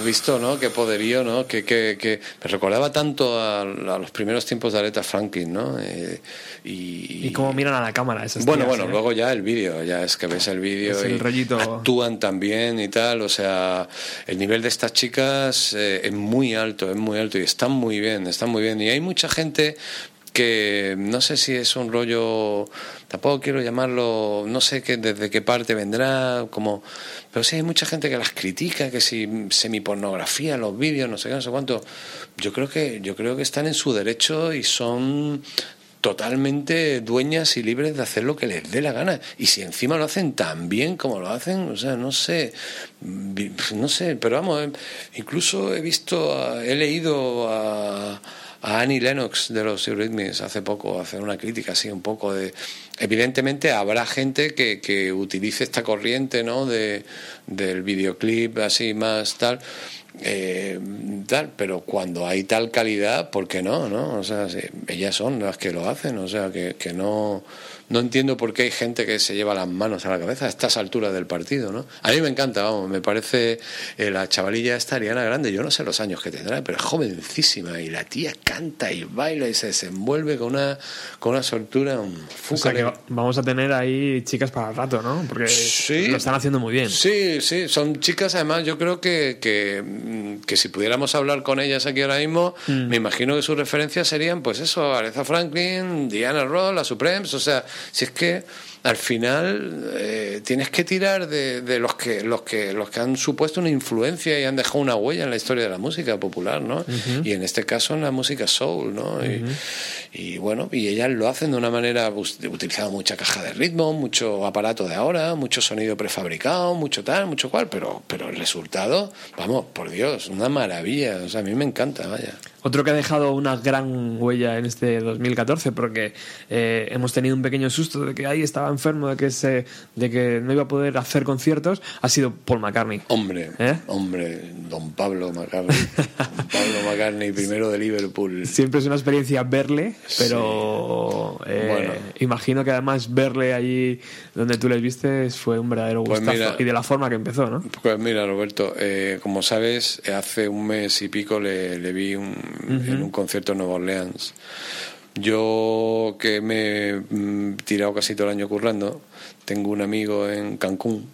Has visto, ¿no? Qué poderío, ¿no? Que, que, que me recordaba tanto a, a los primeros tiempos de Aretha Franklin, ¿no? Eh, y, Y cómo miran a la cámara esas bueno, tías, bueno, ¿eh? luego ya el vídeo, ya es que ves el vídeo y rollito. actúan también y tal, o sea, el nivel de estas chicas eh, es muy alto, es muy alto y están muy bien, están muy bien. Y hay mucha gente que no sé si es un rollo, tampoco quiero llamarlo, no sé que, desde qué parte vendrá, como, pero sí hay mucha gente que las critica, que si semipornografía, los vídeos, no sé qué, no sé cuánto. Yo creo que, yo creo que están en su derecho y son totalmente dueñas y libres de hacer lo que les dé la gana. Y si encima lo hacen tan bien como lo hacen, o sea, no sé, no sé, pero vamos, eh, incluso he visto, he leído a, a Annie Lennox de los Eurythmics hace poco hacer una crítica así un poco de evidentemente habrá gente que, que utilice esta corriente no de del videoclip así más tal eh, tal pero cuando hay tal calidad por qué no no o sea ellas son las que lo hacen o sea que, que no no entiendo por qué hay gente que se lleva las manos a la cabeza a estas alturas del partido, ¿no? A mí me encanta, vamos, me parece eh, la chavalilla esta Ariana Grande, yo no sé los años que tendrá, pero es jovencísima y la tía canta y baila y se desenvuelve con una con una soltura un O sea que va- vamos a tener ahí chicas para el rato, ¿no? Porque lo están haciendo muy bien. Sí, sí, son chicas, además, yo creo que, que, mm, que si pudiéramos hablar con ellas aquí ahora mismo, Mm. me imagino que sus referencias serían, pues eso, Aretha Franklin, Diana Ross, la Supremes, o sea, si es que al final eh, tienes que tirar de, de los que los que los que han supuesto una influencia y han dejado una huella en la historia de la música popular, ¿no? Y en este caso en la música soul, ¿no? Y- bueno, y ellas lo hacen de una manera us- utilizando mucha caja de ritmo, mucho aparato de ahora, mucho sonido prefabricado, mucho tal, mucho cual, pero, pero el resultado, vamos, por Dios, una maravilla. O sea, a mí me encanta, vaya. Otro que ha dejado una gran huella en este 2014, porque eh, hemos tenido un pequeño susto de que ahí estaba enfermo, de que, se, de que no iba a poder hacer conciertos, ha sido Paul McCartney. Hombre, ¿Eh? hombre, don Pablo McCartney. Don Pablo McCartney, primero de Liverpool. Siempre es una experiencia verle, pero eh, Bueno. imagino que además verle allí donde tú les viste fue un verdadero Pues gustazo. mira- y de la forma que empezó, ¿no? Pues mira, Roberto, eh, como sabes, hace un mes y pico le, le vi un- Ujú. en un concierto en Nueva Orleans. Yo que me he mm, tirado casi todo el año currando, tengo un amigo en Cancún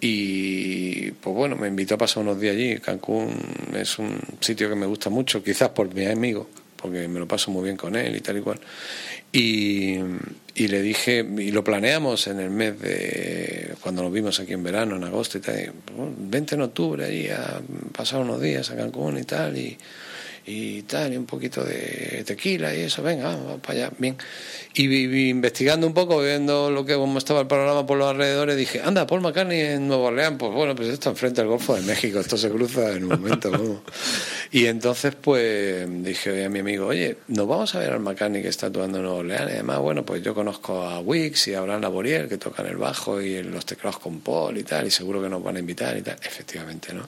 y pues bueno, me invitó a pasar unos días allí. Cancún es un sitio que me gusta mucho, quizás por mi amigo, porque me lo paso muy bien con él y tal y cual. Y, y le dije, y lo planeamos en el mes de cuando nos vimos aquí en verano, en agosto y tal. y, bueno, vente en octubre allí a pasar unos días a Cancún y tal. Y, y tal, y un poquito de tequila y eso, venga, vamos para allá, bien. Y, vi- investigando un poco, viendo lo que cómo estaba el panorama por los alrededores, dije, anda, Paul McCartney en Nueva Orleans, pues bueno, pues esto enfrente del Golfo de México, esto se cruza en un momento, vamos. Y entonces, pues dije a mi amigo, oye, nos vamos a ver al McCartney que está actuando en Nueva Orleans. Y además, bueno, pues yo conozco a Wix y a Abraham Laboriel que tocan el bajo y los teclados con Paul y tal, y seguro que nos van a invitar y tal. Efectivamente, ¿no?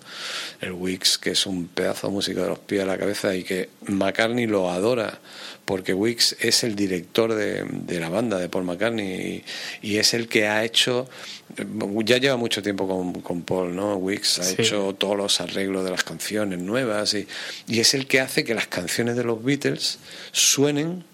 El Wix, que es un pedazo de músico de los pies a la cabeza y que McCartney lo adora porque Wix es el director de, de la banda de Paul McCartney y, y es el que ha hecho ya lleva mucho tiempo con, con Paul, ¿no? Wix ha Sí. hecho todos los arreglos de las canciones nuevas y, y es el que hace que las canciones de los Beatles suenen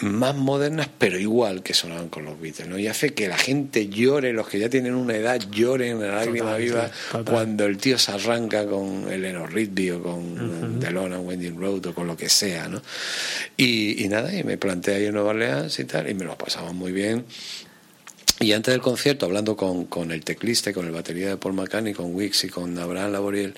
más modernas, pero igual que sonaban con los Beatles, ¿no? Y hace que la gente llore, los que ya tienen una edad lloren la lágrima Total, viva total. cuando el tío se arranca con Eleanor Rigby o con and Winding Road o con lo que sea, ¿no? Y, y nada, y me planteé ahí en Nueva Orleans y tal, y me lo pasamos muy bien. Y antes del concierto, hablando con, con el teclista, con el batería de Paul McCartney, con Wix y con Abraham Laboriel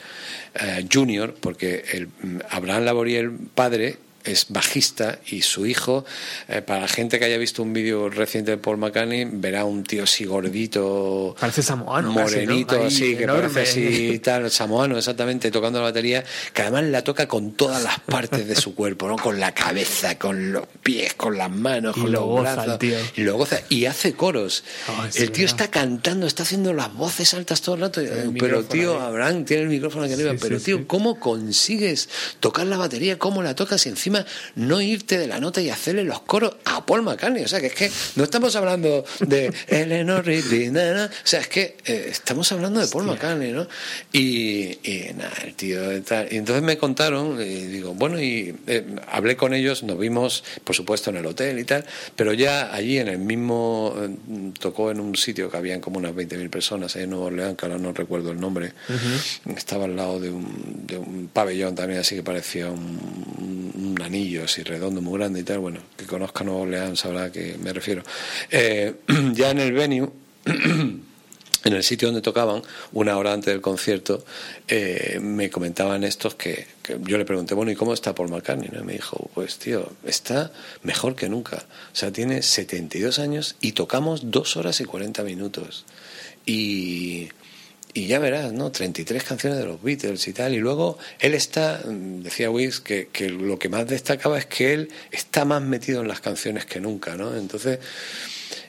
eh, Jr., porque el, mm, Abraham Laboriel padre es bajista y su hijo, eh, para la gente que haya visto un vídeo reciente de Paul McCartney, verá un tío así gordito, Parece samoano. casi, ¿no? morenito, así, que enorme. parece así, tal, samoano, exactamente, tocando la batería, que además la toca con todas las partes de su cuerpo, ¿no? Con la cabeza, con los pies, con las manos, Y con lo los goza el brazos. tío. Y lo goza. Y hace coros. El tío verdad. está cantando, está haciendo las voces altas todo el rato. pero micrófono tío, ahí. Abraham tiene el micrófono aquí arriba. Sí, pero sí, tío, sí. ¿cómo consigues tocar la batería? ¿Cómo la tocas? Y encima no irte de la nota y hacerle los coros a Paul McCartney. O sea, que es que no estamos hablando de Eleanor Rigby. O sea, es que eh, estamos hablando de Paul McCartney, ¿no? Y, y nada, el tío de tal. Y entonces me contaron, y digo, bueno, y eh, hablé con ellos, nos vimos, por supuesto, en el hotel y tal, pero ya allí en el mismo, eh, tocó en un sitio que habían como unas 20.000 personas ahí en Nueva Orleans, que ahora no recuerdo el nombre. Estaba al lado de un, de un pabellón también, así que parecía un, un anillo así redondo, muy grande y tal. Bueno, que conozca Nueva Orleans sabrá a qué me refiero. Eh, ya en el venue. En el sitio donde tocaban, una hora antes del concierto, eh, me comentaban estos que, que yo le pregunté, bueno, ¿y cómo está Paul McCartney? Y me dijo, pues tío, está mejor que nunca. O sea, tiene 72 años y tocamos dos horas y 40 minutos. Y, y ya verás, ¿no? 33 canciones de los Beatles y tal. Y luego él está, decía Wix, que, que lo que más destacaba es que él está más metido en las canciones que nunca, ¿no? Entonces,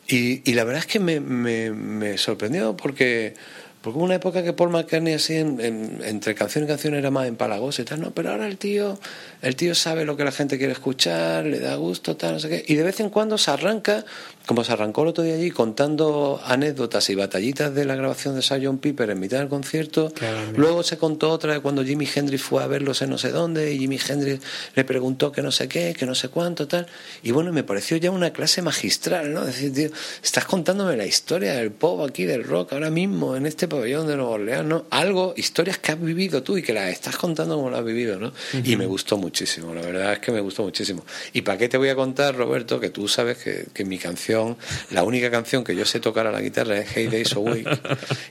y, y la verdad es que me, me, sorprendió porque, porque hubo una época que Paul McCartney así en- entre canción y canción era más empalagoso y tal, no, pero ahora el tío, el tío sabe lo que la gente quiere escuchar, le da gusto, tal, no sé qué, y de vez en cuando se arranca, como se arrancó el otro día allí, contando anécdotas y batallitas de la grabación de Sgt. Piper en mitad del concierto, luego se contó otra de cuando Jimi Hendrix fue a verlos en no sé dónde, y Jimi Hendrix le preguntó que no sé qué, que no sé cuánto, tal, y bueno, me pareció ya una clase magistral, ¿no? Es decir, tío, estás contándome la historia del pop aquí, del rock, ahora mismo, en este pabellón de Nueva Orleans, ¿no? Algo, historias que has vivido tú y que las estás contando como las has vivido, ¿no? Y me gustó muchísimo, la verdad es que me gustó muchísimo. ¿Y para qué te voy a contar, Roberto, que tú sabes que, que mi canción, la única canción que yo sé tocar a la guitarra es Hey Days So Weak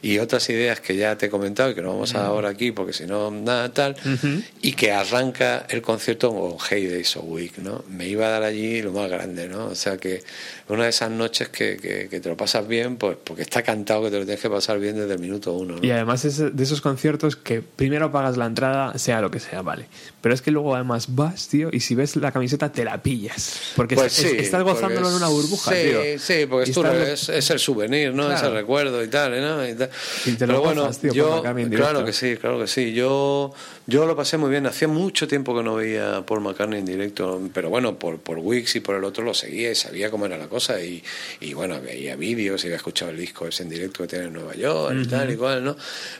y otras ideas que ya te he comentado y que no vamos a ahora aquí porque si no, nada tal, y que arranca el concierto con Hey Days So Weak, ¿no? Me iba a dar allí lo más grande, ¿no? O sea que una de esas noches que, que, que te lo pasas bien, pues porque está cantado que te lo tienes que pasar bien desde el minuto uno, ¿no? Y además es de esos conciertos que primero pagas la entrada, sea lo que sea, vale. Pero es que luego además vas, tío, y si ves la camiseta te la pillas. Porque Pues es- sí, estás gozándolo porque en una burbuja, sí, tío. Sí, porque tu- estás- es, es el souvenir, ¿no? Claro. Es el recuerdo y tal, ¿no? Y tal. Y te lo Pero bueno, gozas, tío, yo, claro que sí, claro que sí. Yo, yo lo pasé muy bien. Hacía mucho tiempo que no veía a Paul McCartney en directo, pero bueno, por, por Wix y por el otro lo seguía y sabía cómo era la cosa. Y, y bueno, veía vídeos y había escuchado el disco ese en directo que tiene en Nueva York y tal y cual, ¿no?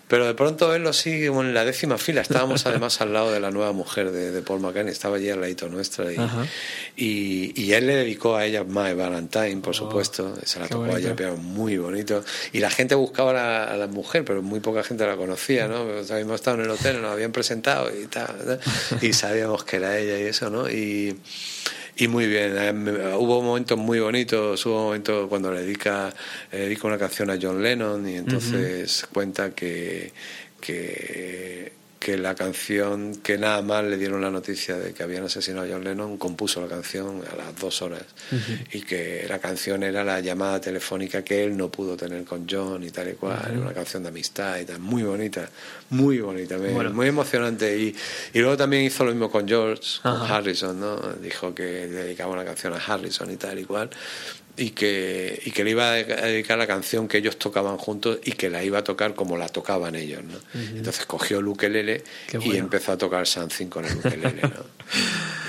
Pero de pronto verlo así como en la décima fila. Estábamos además al lado de la nueva mujer de, de Paul McCartney, estaba allí al ladito nuestra y, y, y él le dedicó a ella My Valentine, por supuesto. Se la Oh, tocó a ella, bonito. el piano muy bonito. Y la gente buscaba a la, a la mujer, pero muy poca gente la conocía, ¿no? Pues habíamos estado en el hotel, nos habían presentado y tal, y sabíamos que era ella y eso, ¿no? Y, y muy bien, eh, hubo momentos muy bonitos, hubo momentos cuando le dedica, le dedica una canción a John Lennon y entonces cuenta que, que, que la canción, que nada más le dieron la noticia de que habían asesinado a John Lennon, compuso la canción a las dos horas y que la canción era la llamada telefónica que él no pudo tener con John y tal y cual, Ujú. era una canción de amistad y tal, muy bonita, muy bonita, Bueno. muy emocionante y, y luego también hizo lo mismo con George, con Ajá. Harrison, ¿no? Dijo que dedicaba una canción a Harrison y tal y cual y que, y que le iba a dedicar la canción que ellos tocaban juntos y que la iba a tocar como la tocaban ellos, ¿no? Entonces cogió el ukelele y empezó a tocar something con el ukelele, ¿no?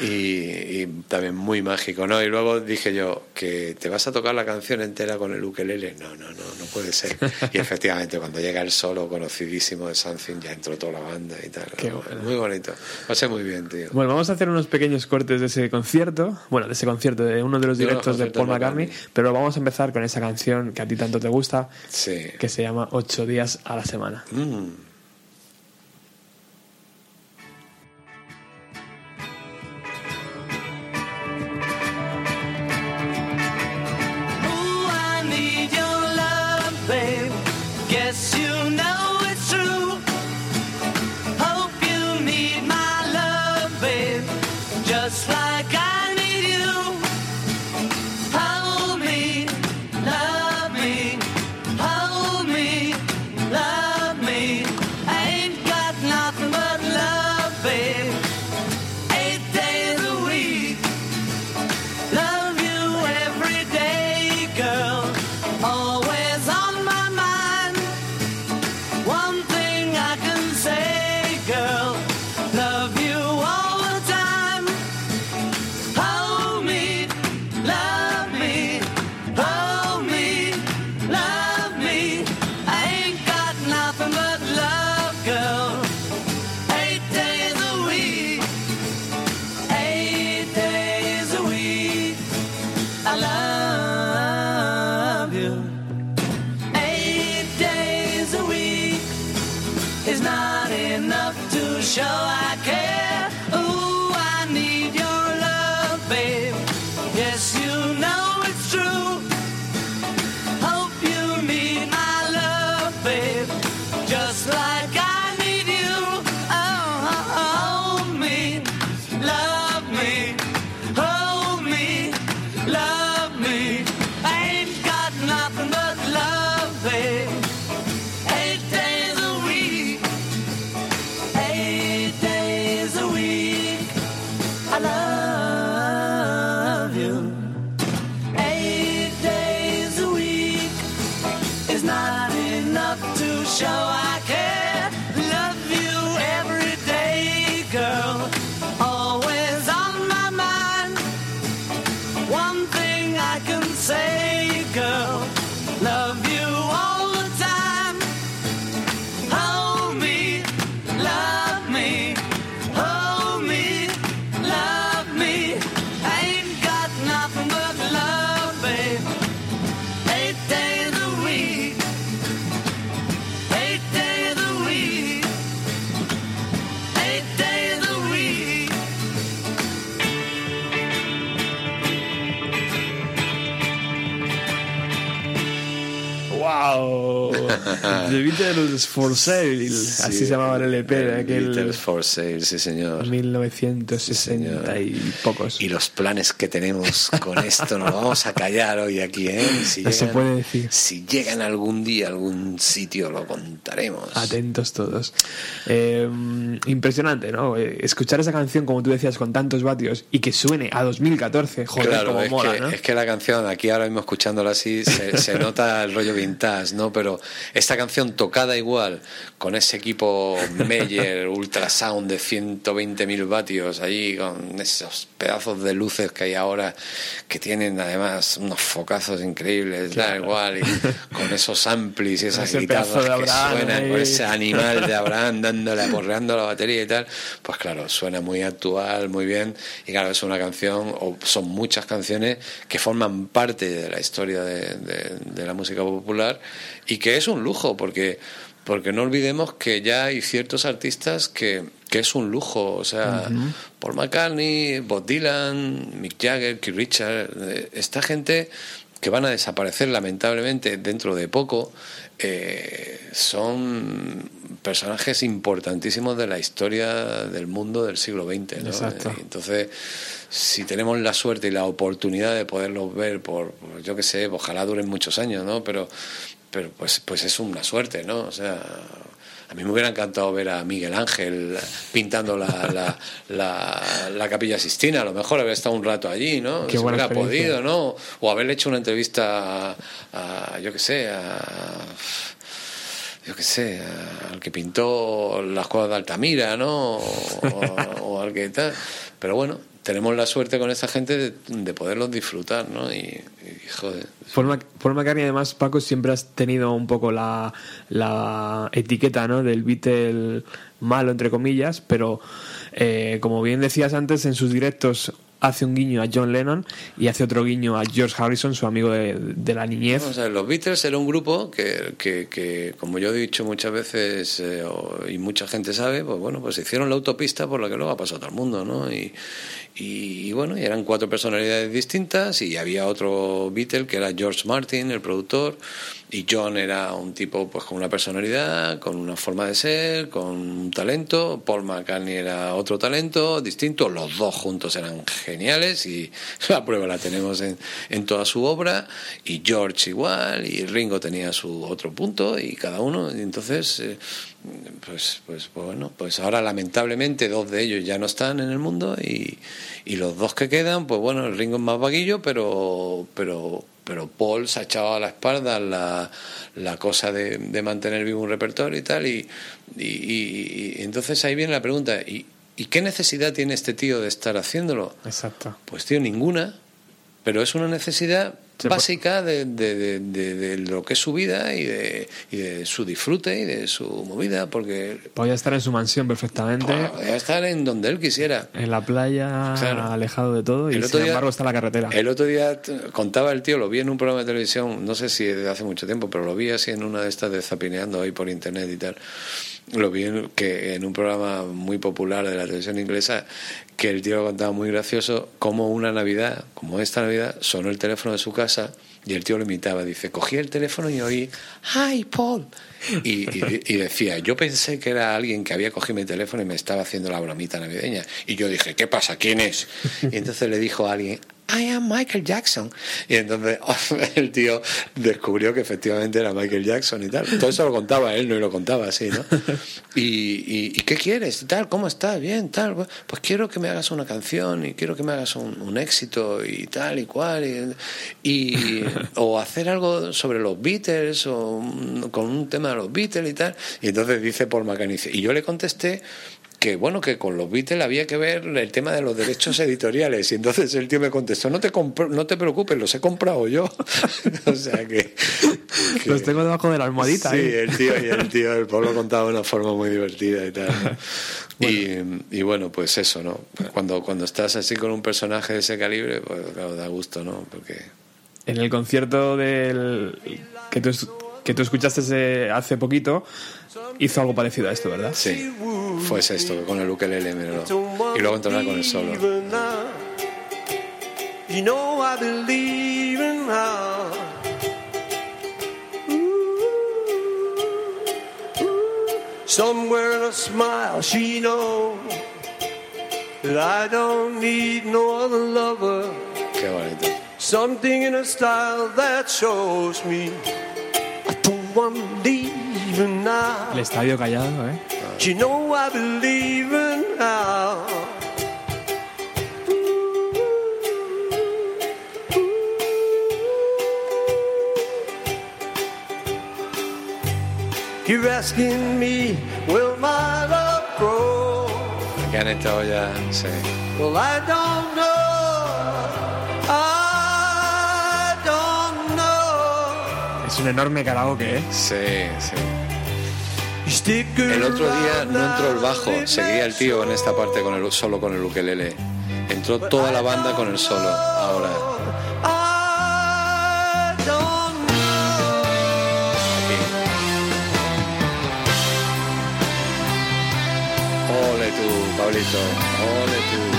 Y, y también muy mágico, ¿no? Y luego dije yo, que te vas a tocar la canción entera con el ukelele, no, no, no, no puede ser. Y efectivamente, cuando llega el solo conocidísimo de something, ya entró toda la banda y tal. Qué ¿no? bueno. Muy bonito. Pasé muy bien, tío. Bueno, vamos a hacer unos pequeños cortes de ese concierto, bueno, de ese concierto, de uno de los De directos de Paul McCartney, pero vamos a empezar con esa canción que a ti tanto te gusta, Sí. que se llama Ocho días a la semana. Mm. The Beatles for Sale, así se llamaba el EP de aquel Beatles for Sale, sí señor. 1960 y pocos. Y los planes que tenemos con esto nos vamos a callar hoy aquí, ¿eh? Si No se puede decir. Si llegan algún día a algún sitio lo contaremos. Atentos todos. Eh, impresionante, ¿no? Eh, Escuchar esa canción, como tú decías, con tantos vatios y que suene a 2014, joder, claro, como es, mola, que, ¿no? es que la canción, aquí ahora mismo escuchándola así, se, se nota el rollo vintage, ¿no? Pero esta canción tocada igual, con ese equipo Meyer Ultrasound de 120.000 vatios, allí con esos pedazos de luces que hay ahora, que tienen además unos focazos increíbles, da igual, y con esos amplis y esas guitarras que Abraham suenan, con ese animal de Abraham dándole, aporreando la batería y tal, pues claro, suena muy actual, muy bien, y claro, es una canción, o son muchas canciones que forman parte de la historia de, de- de la música popular y que es un lujo, porque, porque no olvidemos que ya hay ciertos artistas que, que es un lujo, o sea, Ujú. Paul McCartney, Bob Dylan, Mick Jagger, Keith Richards, eh, esta gente que van a desaparecer lamentablemente dentro de poco, eh, son personajes importantísimos de la historia del mundo del siglo XX. ¿no? Exacto. Entonces, si tenemos la suerte y la oportunidad de poderlos ver por, por, yo qué sé, ojalá duren muchos años, ¿no? Pero, pero pues, pues es una suerte, ¿no? O sea, a mí me hubiera encantado ver a Miguel Ángel pintando la, la, la, la Capilla Sistina, a lo mejor haber estado un rato allí, ¿no? Qué si buena hubiera podido, ¿no? O haberle hecho una entrevista a, a, yo qué sé, a yo qué sé, al que pintó las cuadras de Altamira, ¿no? O, o al que tal. Pero bueno, tenemos la suerte con esta gente de, de poderlos disfrutar, ¿no? Y, y, joder. Paul McCartney, además, Paco, siempre has tenido un poco la, la etiqueta ¿no? del Beatle malo, entre comillas, pero eh, como bien decías antes, en sus directos hace un guiño a John Lennon y hace otro guiño a George Harrison, su amigo de, de la niñez. O sea, los Beatles era un grupo que, que, que, como yo he dicho muchas veces eh, y mucha gente sabe, pues bueno, pues hicieron la autopista por la que luego ha pasado todo el mundo, ¿no? Y, y, y bueno, eran cuatro personalidades distintas y había otro Beatle que era George Martin, el productor, y John era un tipo pues con una personalidad, con una forma de ser, con un talento, Paul McCartney era otro talento distinto, los dos juntos eran geniales y la prueba la tenemos en, en toda su obra y George igual y Ringo tenía su otro punto y cada uno y entonces eh, pues, pues bueno pues ahora lamentablemente dos de ellos ya no están en el mundo y, y los dos que quedan pues bueno el Ringo es más vaguillo pero pero pero Paul se ha echado a la espalda la, la cosa de, de mantener vivo un repertorio y tal y, y, y- y entonces ahí viene la pregunta ¿y, ¿y qué necesidad tiene este tío de estar haciéndolo? Exacto. Pues tío, ninguna, pero es una necesidad básica de, de- de- lo que es su vida y de, y de su disfrute y de su movida, porque Podía estar en su mansión perfectamente, podía estar en donde él quisiera. en la playa, Claro. alejado de todo, y sin día- embargo está en la carretera. El otro día contaba el tío, lo vi en un programa de televisión, no sé si de hace mucho tiempo, pero lo vi así en una de estas de zapineando ahí por internet y tal. Lo vi en, que en un programa muy popular de la televisión inglesa, que el tío contaba muy gracioso cómo una Navidad, como esta Navidad, sonó el teléfono de su casa y el tío lo imitaba. Dice, cogí el teléfono y oí, ¡Hi, Paul! Y, y- y decía, yo pensé que era alguien que había cogido mi teléfono y me estaba haciendo la bromita navideña. Y yo dije, ¿qué pasa? ¿Quién es? Y entonces le dijo a alguien, I am Michael Jackson. Y entonces el tío descubrió que efectivamente era Michael Jackson y tal. Todo eso lo contaba él, no y lo contaba así, ¿no? Y, y, ¿y qué quieres? Tal, ¿cómo estás? Bien, tal. Pues quiero que me hagas una canción y quiero que me hagas un, un éxito y tal y cual. Y, y- o hacer algo sobre los Beatles o con un tema de los Beatles y tal. Y entonces dice Paul McCartney, y yo le contesté que bueno que con los Beatles había que ver el tema de los derechos editoriales y entonces el tío me contestó no te no te preocupes los he comprado yo o sea que, que- Los tengo debajo de la almohadita. sí ¿eh? el tío y el tío el pueblo contaba de una forma muy divertida y tal ¿no? Y, y bueno pues eso no cuando cuando estás así con un personaje de ese calibre pues claro, da gusto no porque En el concierto del que tú, que tú escuchaste hace poquito, hizo algo parecido a esto, ¿verdad? sí fue esto con el ukelele míralo. y luego entonar con el solo You know I believe in her. Somewhere in a smile, she knows that I don't need no other lover. qué bonito Something in her style that shows me I don't want to leave her now. El estadio callado, ¿eh? You know I believe in her. You're asking me, will my love grow? que han estado ya sí Well, I don't know. I Es un enorme karaoke, ¿eh? sí sí stick El otro día no entró el bajo, seguía el tío en esta parte con el solo con el ukelele. Entró toda la banda con el solo. Ahora ole tú, Pablito, ole tú.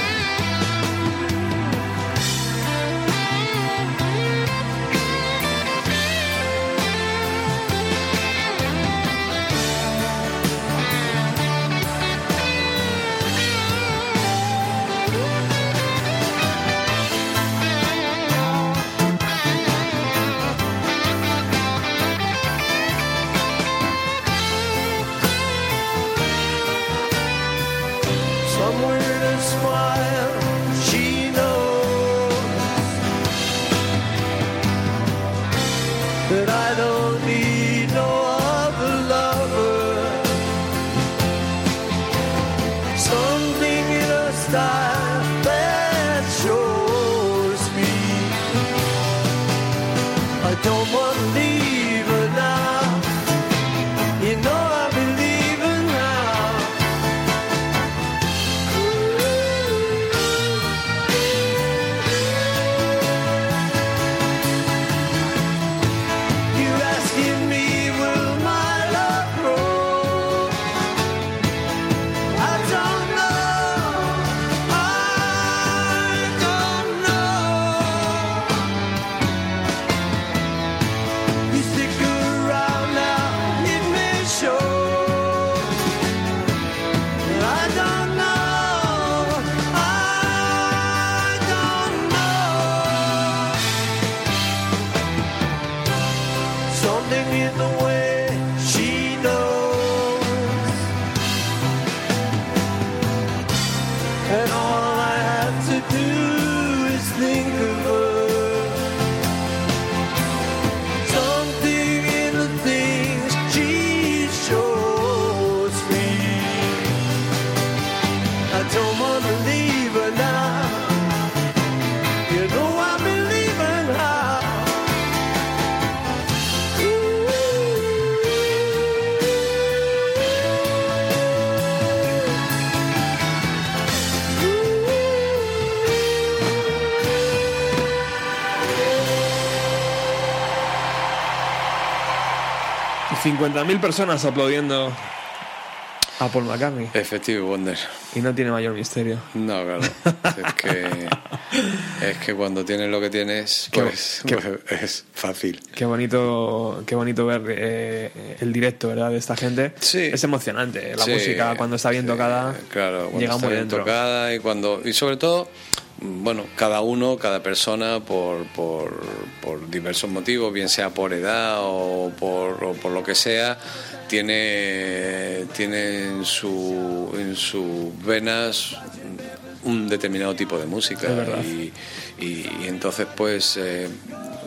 Don't 50.000 personas aplaudiendo a Paul McCartney. Efectivo, Wonder. Y no tiene mayor misterio. No, claro. Es que, es que cuando tienes lo que tienes, Qué- pues, qué- pues es fácil. Qué bonito, qué bonito ver eh, el directo, ¿verdad? De esta gente. Es emocionante. La Sí, música cuando está bien tocada Claro, cuando llega está muy bien dentro. tocada y cuando y sobre todo bueno cada uno cada persona por, por, por diversos motivos bien sea por edad o por, o por lo que sea tiene tiene en su en sus venas un determinado tipo de música verdad. y, y- y entonces pues eh,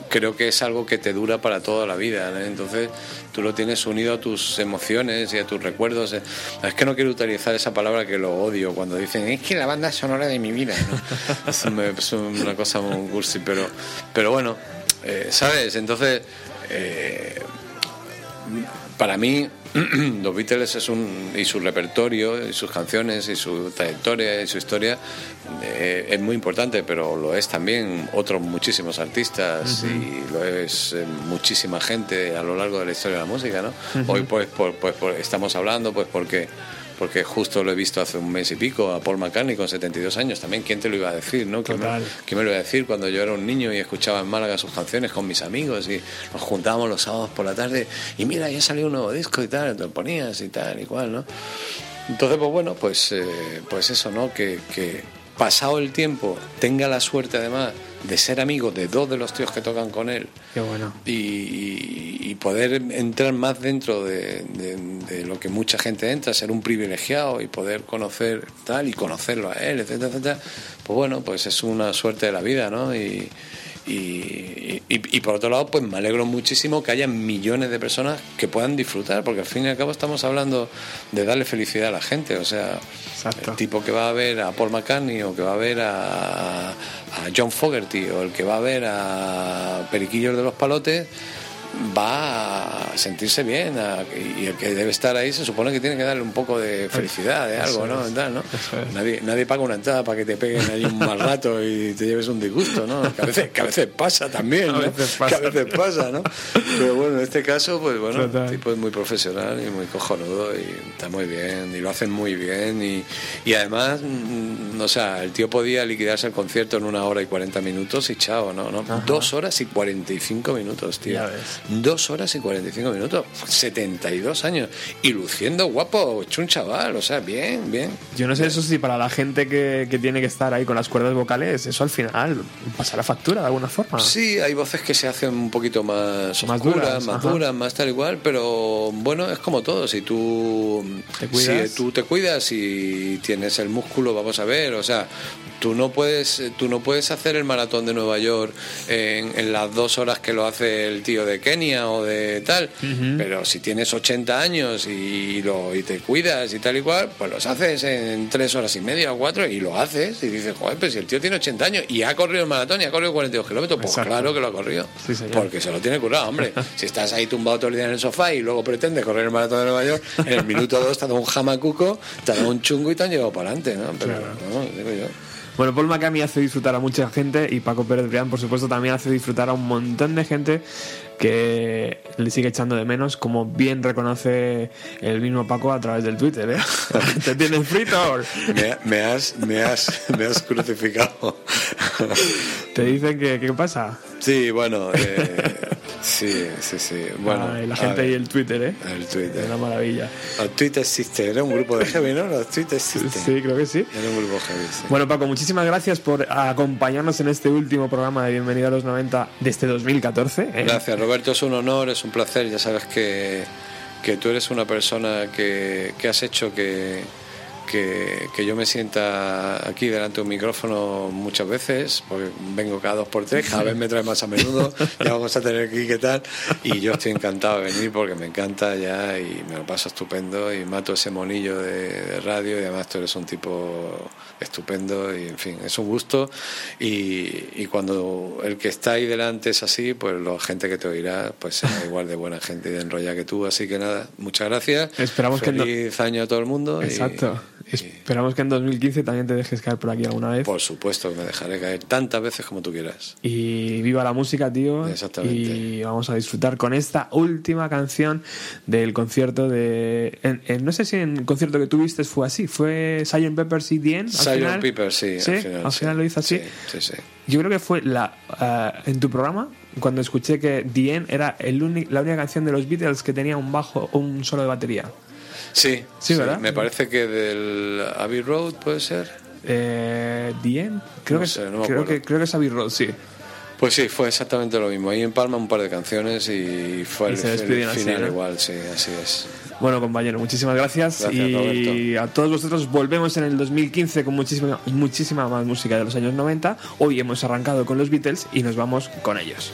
creo que es algo que te dura para toda la vida ¿no? entonces tú lo tienes unido a tus emociones y a tus recuerdos eh. es que no quiero utilizar esa palabra que lo odio cuando dicen es que la banda sonora de mi vida ¿no? es una cosa muy cursi pero pero bueno eh, sabes entonces eh, para mí los Beatles es un y su repertorio y sus canciones y su trayectoria y su historia eh, es muy importante pero lo es también otros muchísimos artistas y lo es eh, muchísima gente a lo largo de la historia de la música ¿no? Hoy pues, por- pues, por- estamos hablando pues porque porque justo lo he visto hace un mes y pico a Paul McCartney con 72 años también. Quién te lo iba a decir no ¿Quién me, Total. quién me lo iba a decir cuando yo era un niño y escuchaba en Málaga sus canciones con mis amigos y nos juntábamos los sábados por la tarde y mira ya salió un nuevo disco y tal te lo ponías y tal y cual no entonces pues bueno pues eh, pues eso no que, que pasado el tiempo tenga la suerte además de ser amigo de dos de los tíos que tocan con él Qué bueno. y, y- y poder entrar más dentro de, de- de lo que mucha gente entra, ser un privilegiado y poder conocer tal y conocerlo a él, etcétera, etcétera, pues bueno, pues es una suerte de la vida, ¿no? Y, y, y- y por otro lado, pues me alegro muchísimo que haya millones de personas que puedan disfrutar, porque al fin y al cabo estamos hablando de darle felicidad a la gente, o sea, el tipo que va a ver a Paul McCartney o que va a ver a, a John Fogerty o el que va a ver a Periquillos de los Palotes va a sentirse bien a- y el que debe estar ahí se supone que tiene que darle un poco de felicidad de algo, ¿no? Tal, ¿no? Nadie, nadie paga una entrada para que te peguen ahí un mal rato y te lleves un disgusto, ¿no? Que a veces, que a veces pasa también, A ¿no? veces pasa. Que a veces pasa, ¿no? Pero bueno, en este caso, pues bueno, el tipo es muy profesional y muy cojonudo y está muy bien y lo hacen muy bien y, y además, mm, o sea, el tío podía liquidarse el concierto en una hora y 40 minutos y chao, ¿no? ¿no? Dos horas y 45 minutos, tío. Ya ves. Dos horas y 45 minutos, 72 años y luciendo guapo, hecho un chaval, o sea, bien, bien. Yo no sé eso si para la gente que, que tiene que estar ahí con las cuerdas vocales, eso al final pasa la factura de alguna forma. Sí, hay voces que se hacen un poquito más, Más oscuras, duras, más ajá. duras, más tal igual, pero bueno, es como todo. Si tú Te cuidas. si tú te cuidas y tienes el músculo, vamos a ver, o sea, tú no puedes, tú no puedes hacer el maratón de Nueva York en, en las dos horas que lo hace el tío de Kenia o de tal, pero si tienes 80 años y, lo, y te cuidas y tal y cual, pues los haces en tres horas y media o cuatro y lo haces y dices, joder, pero si el tío tiene 80 años y ha corrido el maratón y ha corrido 42 kilómetros, pues Exacto. claro que lo ha corrido. Sí. Porque se lo tiene curado, hombre. Si estás ahí tumbado todo el día en el sofá y luego pretendes correr el maratón de Nueva York, en el minuto dos te ha dado un jamacuco, te ha dado un chungo y te han llevado para adelante, ¿no? Pero, no, digo yo. Bueno, Paul McCartney hace disfrutar a mucha gente y Paco Pérez Brián, por supuesto, también hace disfrutar a un montón de gente que le sigue echando de menos, como bien reconoce el mismo Paco a través del Twitter, ¿eh? Te tienen frito. Me, me has, me, has, me has crucificado. Te dicen que qué pasa. Sí, bueno, eh, sí, sí, sí. Bueno, Ay, la gente ver, y el Twitter, ¿eh? el Twitter. Una maravilla. Los Twitter System, era un grupo de heavy, ¿no? Los Twitter System. Sí, creo que sí. Era un grupo heavy, sí. Bueno, Paco, muchísimas gracias por acompañarnos en este último programa de Bienvenido a los 90 de este 2014. ¿eh? Gracias, Roberto, es un honor, es un placer. Ya sabes que, que tú eres una persona que, que has hecho que, que, que yo me sienta aquí delante de un micrófono muchas veces, porque vengo cada dos por tres, cada vez me trae más a menudo, ya vamos a tener aquí qué tal. Y yo estoy encantado de venir porque me encanta ya y me lo paso estupendo y mato ese monillo de, de radio y además tú eres un tipo estupendo y en fin, es un gusto y, y cuando el que está ahí delante es así, pues la gente que te oirá pues será igual de buena gente y de enrolla que tú, así que nada, muchas gracias. Esperamos que no- Feliz año a todo el mundo. y- Exacto. Esperamos que en 2015 también te dejes caer por aquí alguna vez. por supuesto que me dejaré caer tantas veces como tú quieras. Y viva la música, tío. Exactamente. Y vamos a disfrutar con esta última canción del concierto de. en- en- no sé si en el concierto que tuviste fue así. Fue Sgt. Pepper's y the End. al Sgt. final? Pepper, sí, Sí, al final. sí. lo hizo así. Sí, sí, sí. Yo creo que fue la ah, en tu programa cuando escuché que End era el la única canción de los Beatles que tenía un bajo un solo de batería. Sí, Sí, ¿verdad? Me parece que del Abbey Road puede ser. Eh, The End, creo, No que, sé, no me creo, que, creo que es Abbey Road, sí. Pues sí, fue exactamente lo mismo. Ahí en Palma un par de canciones y fue Y el, se el despiden así, final ¿no? igual, sí, así es. Bueno, compañero, muchísimas gracias. Gracias, y a todos vosotros volvemos en el 2015 con muchísima, muchísima más música de los años 90. Hoy hemos arrancado con los Beatles y nos vamos con ellos.